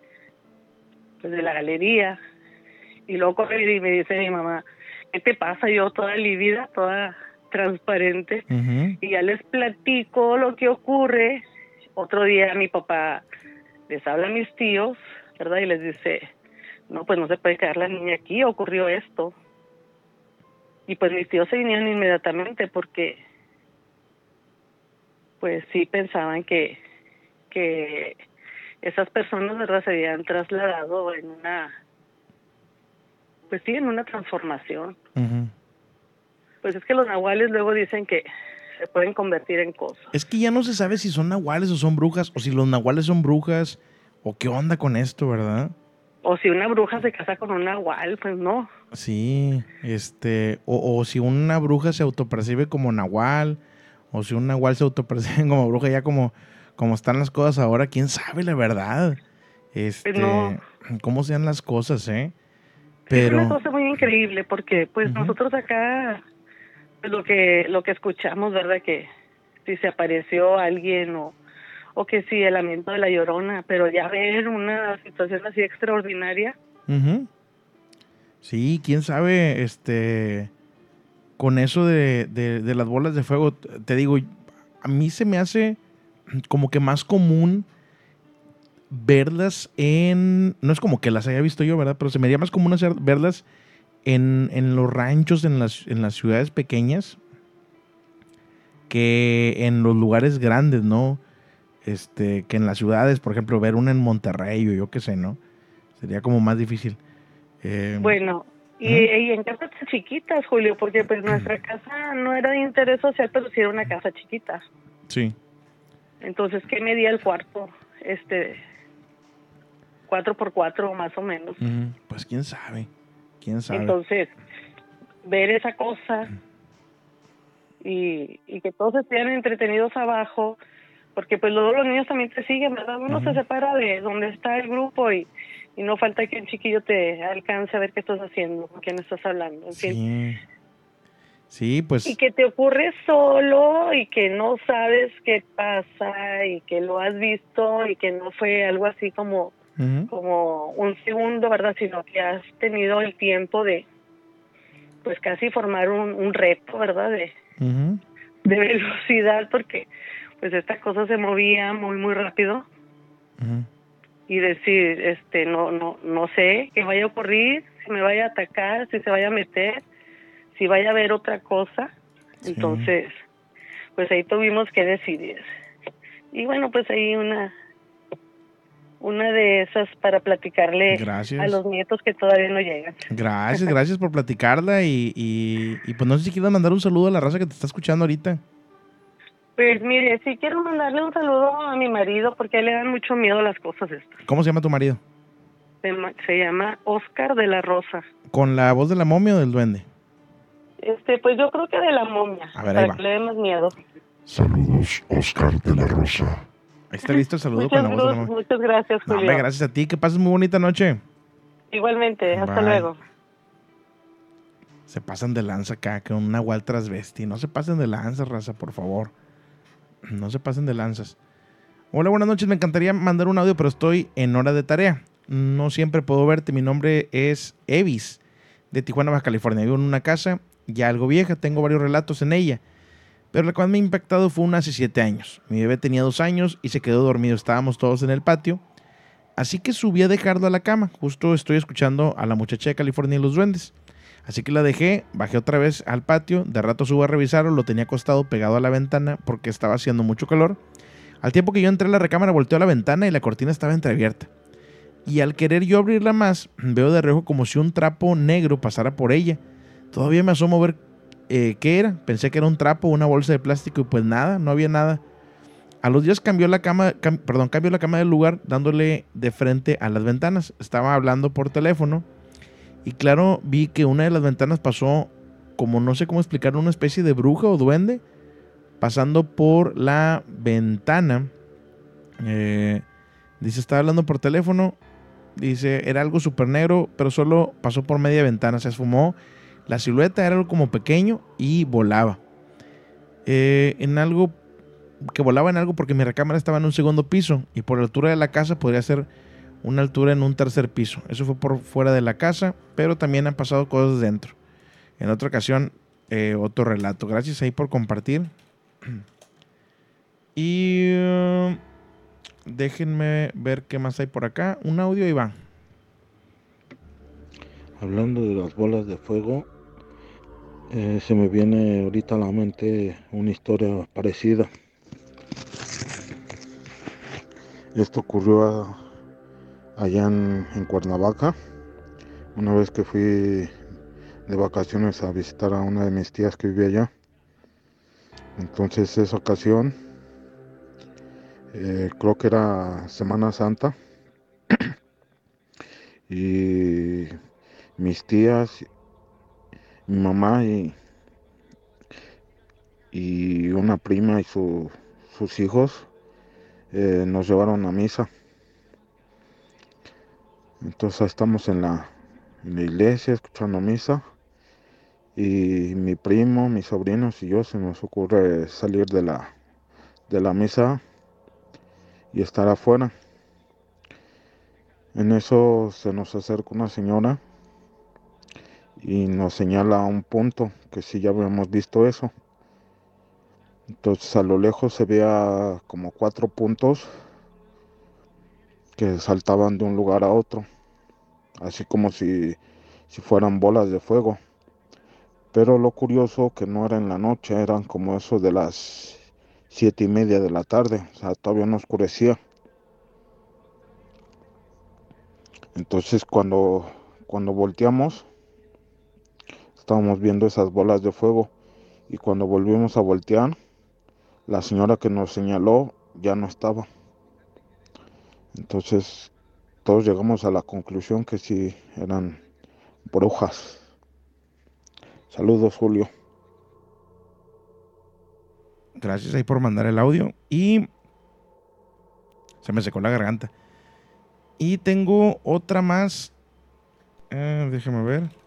pues, de la galería y luego correr y me dice mi mamá, ¿qué te pasa? Yo toda lívida, toda transparente y ya les platico lo que ocurre. Otro día mi papá les habla a mis tíos, ¿verdad? Y les dice, no, pues no se puede quedar la niña aquí, ocurrió esto. Y pues mis tíos se vinieron inmediatamente porque, pues sí pensaban que, que esas personas, ¿verdad? Se habían trasladado en una, pues sí, en una transformación. Pues es que los nahuales luego dicen que se pueden convertir en cosas. Es que ya no se sabe si son nahuales o son brujas, o si los nahuales son brujas, o qué onda con esto, ¿verdad? O si una bruja se casa con un nahual, pues no. Sí, este, o, o si una bruja se autopercibe como nahual, o si un nahual se autopercibe como bruja, ya como, como están las cosas ahora, quién sabe la verdad. Este, no. cómo sean las cosas, ¿eh? Es una Pero, cosa muy increíble porque pues nosotros acá pues, lo que lo que escuchamos, ¿verdad? Que si se apareció alguien o, o que si el lamento de la llorona, pero ya ver una situación así extraordinaria, Ujú. sí, quién sabe, este, con eso de, de- de las bolas de fuego, te digo, a mí se me hace como que más común verlas en, no es como que las haya visto yo, ¿verdad? Pero se me haría más común hacer, verlas en, en los ranchos, en las, en las ciudades pequeñas, que en los lugares grandes, ¿no? Este, que en las ciudades, por ejemplo, ver una en Monterrey o yo qué sé, ¿no? Sería como más difícil. Eh, bueno, y, y en casas chiquitas, Julio, porque pues nuestra casa no era de interés social, pero sí era una casa chiquita. Sí. Entonces, ¿qué medía el cuarto? Este, cuatro por cuatro más o menos. Pues quién sabe. Quién sabe. Entonces, ver esa cosa y, y que todos estén entretenidos abajo, porque pues luego los niños también te siguen, ¿verdad? Uno se separa de donde está el grupo y, y no falta que un chiquillo te alcance a ver qué estás haciendo, con quién estás hablando, en fin. Sí. Pues. Y que te ocurre solo y que no sabes qué pasa y que lo has visto y que no fue algo así como como un segundo, ¿verdad? Sino que has tenido el tiempo de, pues casi formar un, un reto, ¿verdad? De, de velocidad, porque pues esta cosa se movía muy, muy rápido y decir, este, no, no, no sé qué vaya a ocurrir, si me vaya a atacar, si se vaya a meter, si vaya a haber otra cosa. Entonces, pues ahí tuvimos que decidir. Y bueno, pues ahí una una de esas para platicarle Gracias. a los nietos que todavía no llegan. Gracias, gracias por platicarla y, y, y pues no sé si quieres mandar un saludo a la raza que te está escuchando ahorita. Pues mire, sí quiero mandarle un saludo a mi marido porque a él le dan mucho miedo las cosas estas. ¿Cómo se llama tu marido? Se, se llama Oscar de la Rosa. ¿Con la voz de la momia o del duende? Este, pues yo creo que de la momia, A ver, ahí para va. que le dé más miedo. Saludos, Oscar de la Rosa. Ahí está listo el saludo Muchas, con la voz de la momia. muchas gracias, No, Julio. hombre, gracias a ti, que pases muy bonita noche. Igualmente, hasta Bye. luego. Se pasan de lanza acá, con una Nahual transvesti. No se pasen de lanza, raza, por favor. No se pasen de lanzas. Hola, buenas noches. Me encantaría mandar un audio, pero estoy en hora de tarea. No siempre puedo verte. Mi nombre es Evis, de Tijuana, Baja California. Vivo en una casa ya algo vieja. Tengo varios relatos en ella. Pero la que más me ha impactado fue una hace siete años. Mi bebé tenía dos años y se quedó dormido. Estábamos todos en el patio. Así que subí a dejarlo a la cama. Justo estoy escuchando a la muchacha de California y los duendes. Así que la dejé, bajé otra vez al patio, de rato subo a revisarlo, lo tenía acostado pegado a la ventana porque estaba haciendo mucho calor. Al tiempo que yo entré a la recámara, volteó a la ventana y la cortina estaba entreabierta. Y al querer yo abrirla más, veo de reojo como si un trapo negro pasara por ella. Todavía me asomo ver eh, qué era. Pensé que era un trapo, una bolsa de plástico y pues nada, no había nada. A los días cambió la cama, perdón, cambió la cama del lugar dándole de frente a las ventanas. Estaba hablando por teléfono y claro, vi que una de las ventanas pasó como no sé cómo explicar, una especie de bruja o duende pasando por la ventana. Eh, dice, estaba hablando por teléfono. Dice, era algo súper negro, pero solo pasó por media ventana. Se esfumó. La silueta era algo como pequeño y volaba. Eh, en algo que volaba en algo porque mi recámara estaba en un segundo piso y por la altura de la casa podría ser una altura en un tercer piso. Eso fue por fuera de la casa, pero también han pasado cosas dentro. En otra ocasión, eh, otro relato. Gracias ahí por compartir. Y uh, déjenme ver qué más hay por acá. Un audio, Iván. Hablando de las bolas de fuego, eh, se me viene ahorita a la mente una historia parecida. Esto ocurrió allá en, Cuernavaca, una vez que fui de vacaciones a visitar a una de mis tías que vivía allá. Entonces esa ocasión, eh, creo que era Semana Santa, y mis tías, mi mamá y, y una prima y su, sus hijos eh, nos llevaron a misa. Entonces estamos en la, en la iglesia escuchando misa y mi primo, mis sobrinos y yo se nos ocurre salir de la, de la misa y estar afuera. En eso se nos acerca una señora y nos señala un punto que si ya habíamos visto eso. Entonces a lo lejos se veía como cuatro puntos que saltaban de un lugar a otro, así como si, si fueran bolas de fuego. Pero lo curioso que no era en la noche, eran como eso de las siete y media de la tarde, o sea, todavía no oscurecía. Entonces cuando, cuando volteamos, estábamos viendo esas bolas de fuego y cuando volvimos a voltear, la señora que nos señaló ya no estaba. Entonces todos llegamos a la conclusión que sí eran brujas. Saludos, Julio. Gracias ahí por mandar el audio. Y se me secó la garganta. Y tengo otra más. Eh, déjame ver.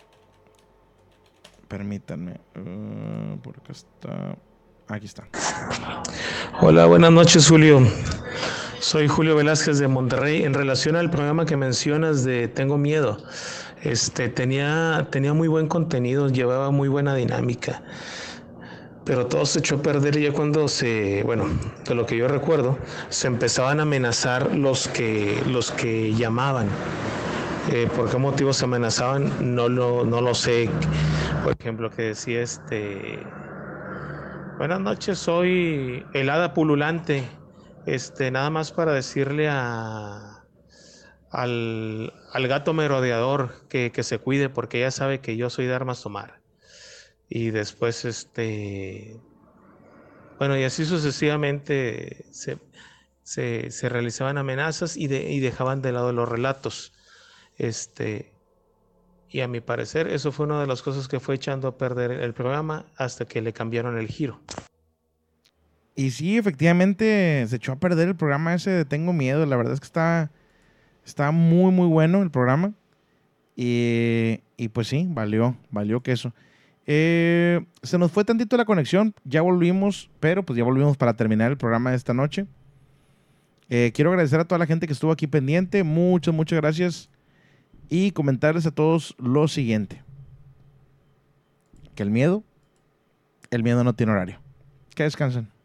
Permítanme. Uh, por acá está. Aquí está. Hola, buenas noches, Julio. Soy Julio Velázquez de Monterrey. En relación al programa que mencionas de Tengo Miedo. Este, tenía, tenía muy buen contenido, llevaba muy buena dinámica, pero todo se echó a perder ya cuando se, bueno, de lo que yo recuerdo, se empezaban a amenazar los que, los que llamaban. Eh, ¿Por qué motivos se amenazaban? No lo, no lo sé. Por ejemplo, que decía este... Buenas noches, soy el hada pululante. Este, nada más para decirle a, al, gato merodeador que, se cuide porque ella sabe que yo soy de armas tomar. Y después, este, bueno, y así sucesivamente se, se, realizaban amenazas y, de, y, dejaban de lado los relatos. Este, y a mi parecer, eso fue una de las cosas que fue echando a perder el programa hasta que le cambiaron el giro. Y sí, efectivamente, se echó a perder el programa ese de Tengo Miedo. La verdad es que está Está muy, muy bueno el programa. Y, pues sí, valió, valió queso. Eh, se nos fue tantito la conexión, ya volvimos, pero pues ya volvimos para terminar el programa de esta noche. Eh, quiero agradecer a toda la gente que estuvo aquí pendiente, muchas, muchas gracias. Y comentarles a todos lo siguiente. Que el miedo, el miedo no tiene horario. Que descansen.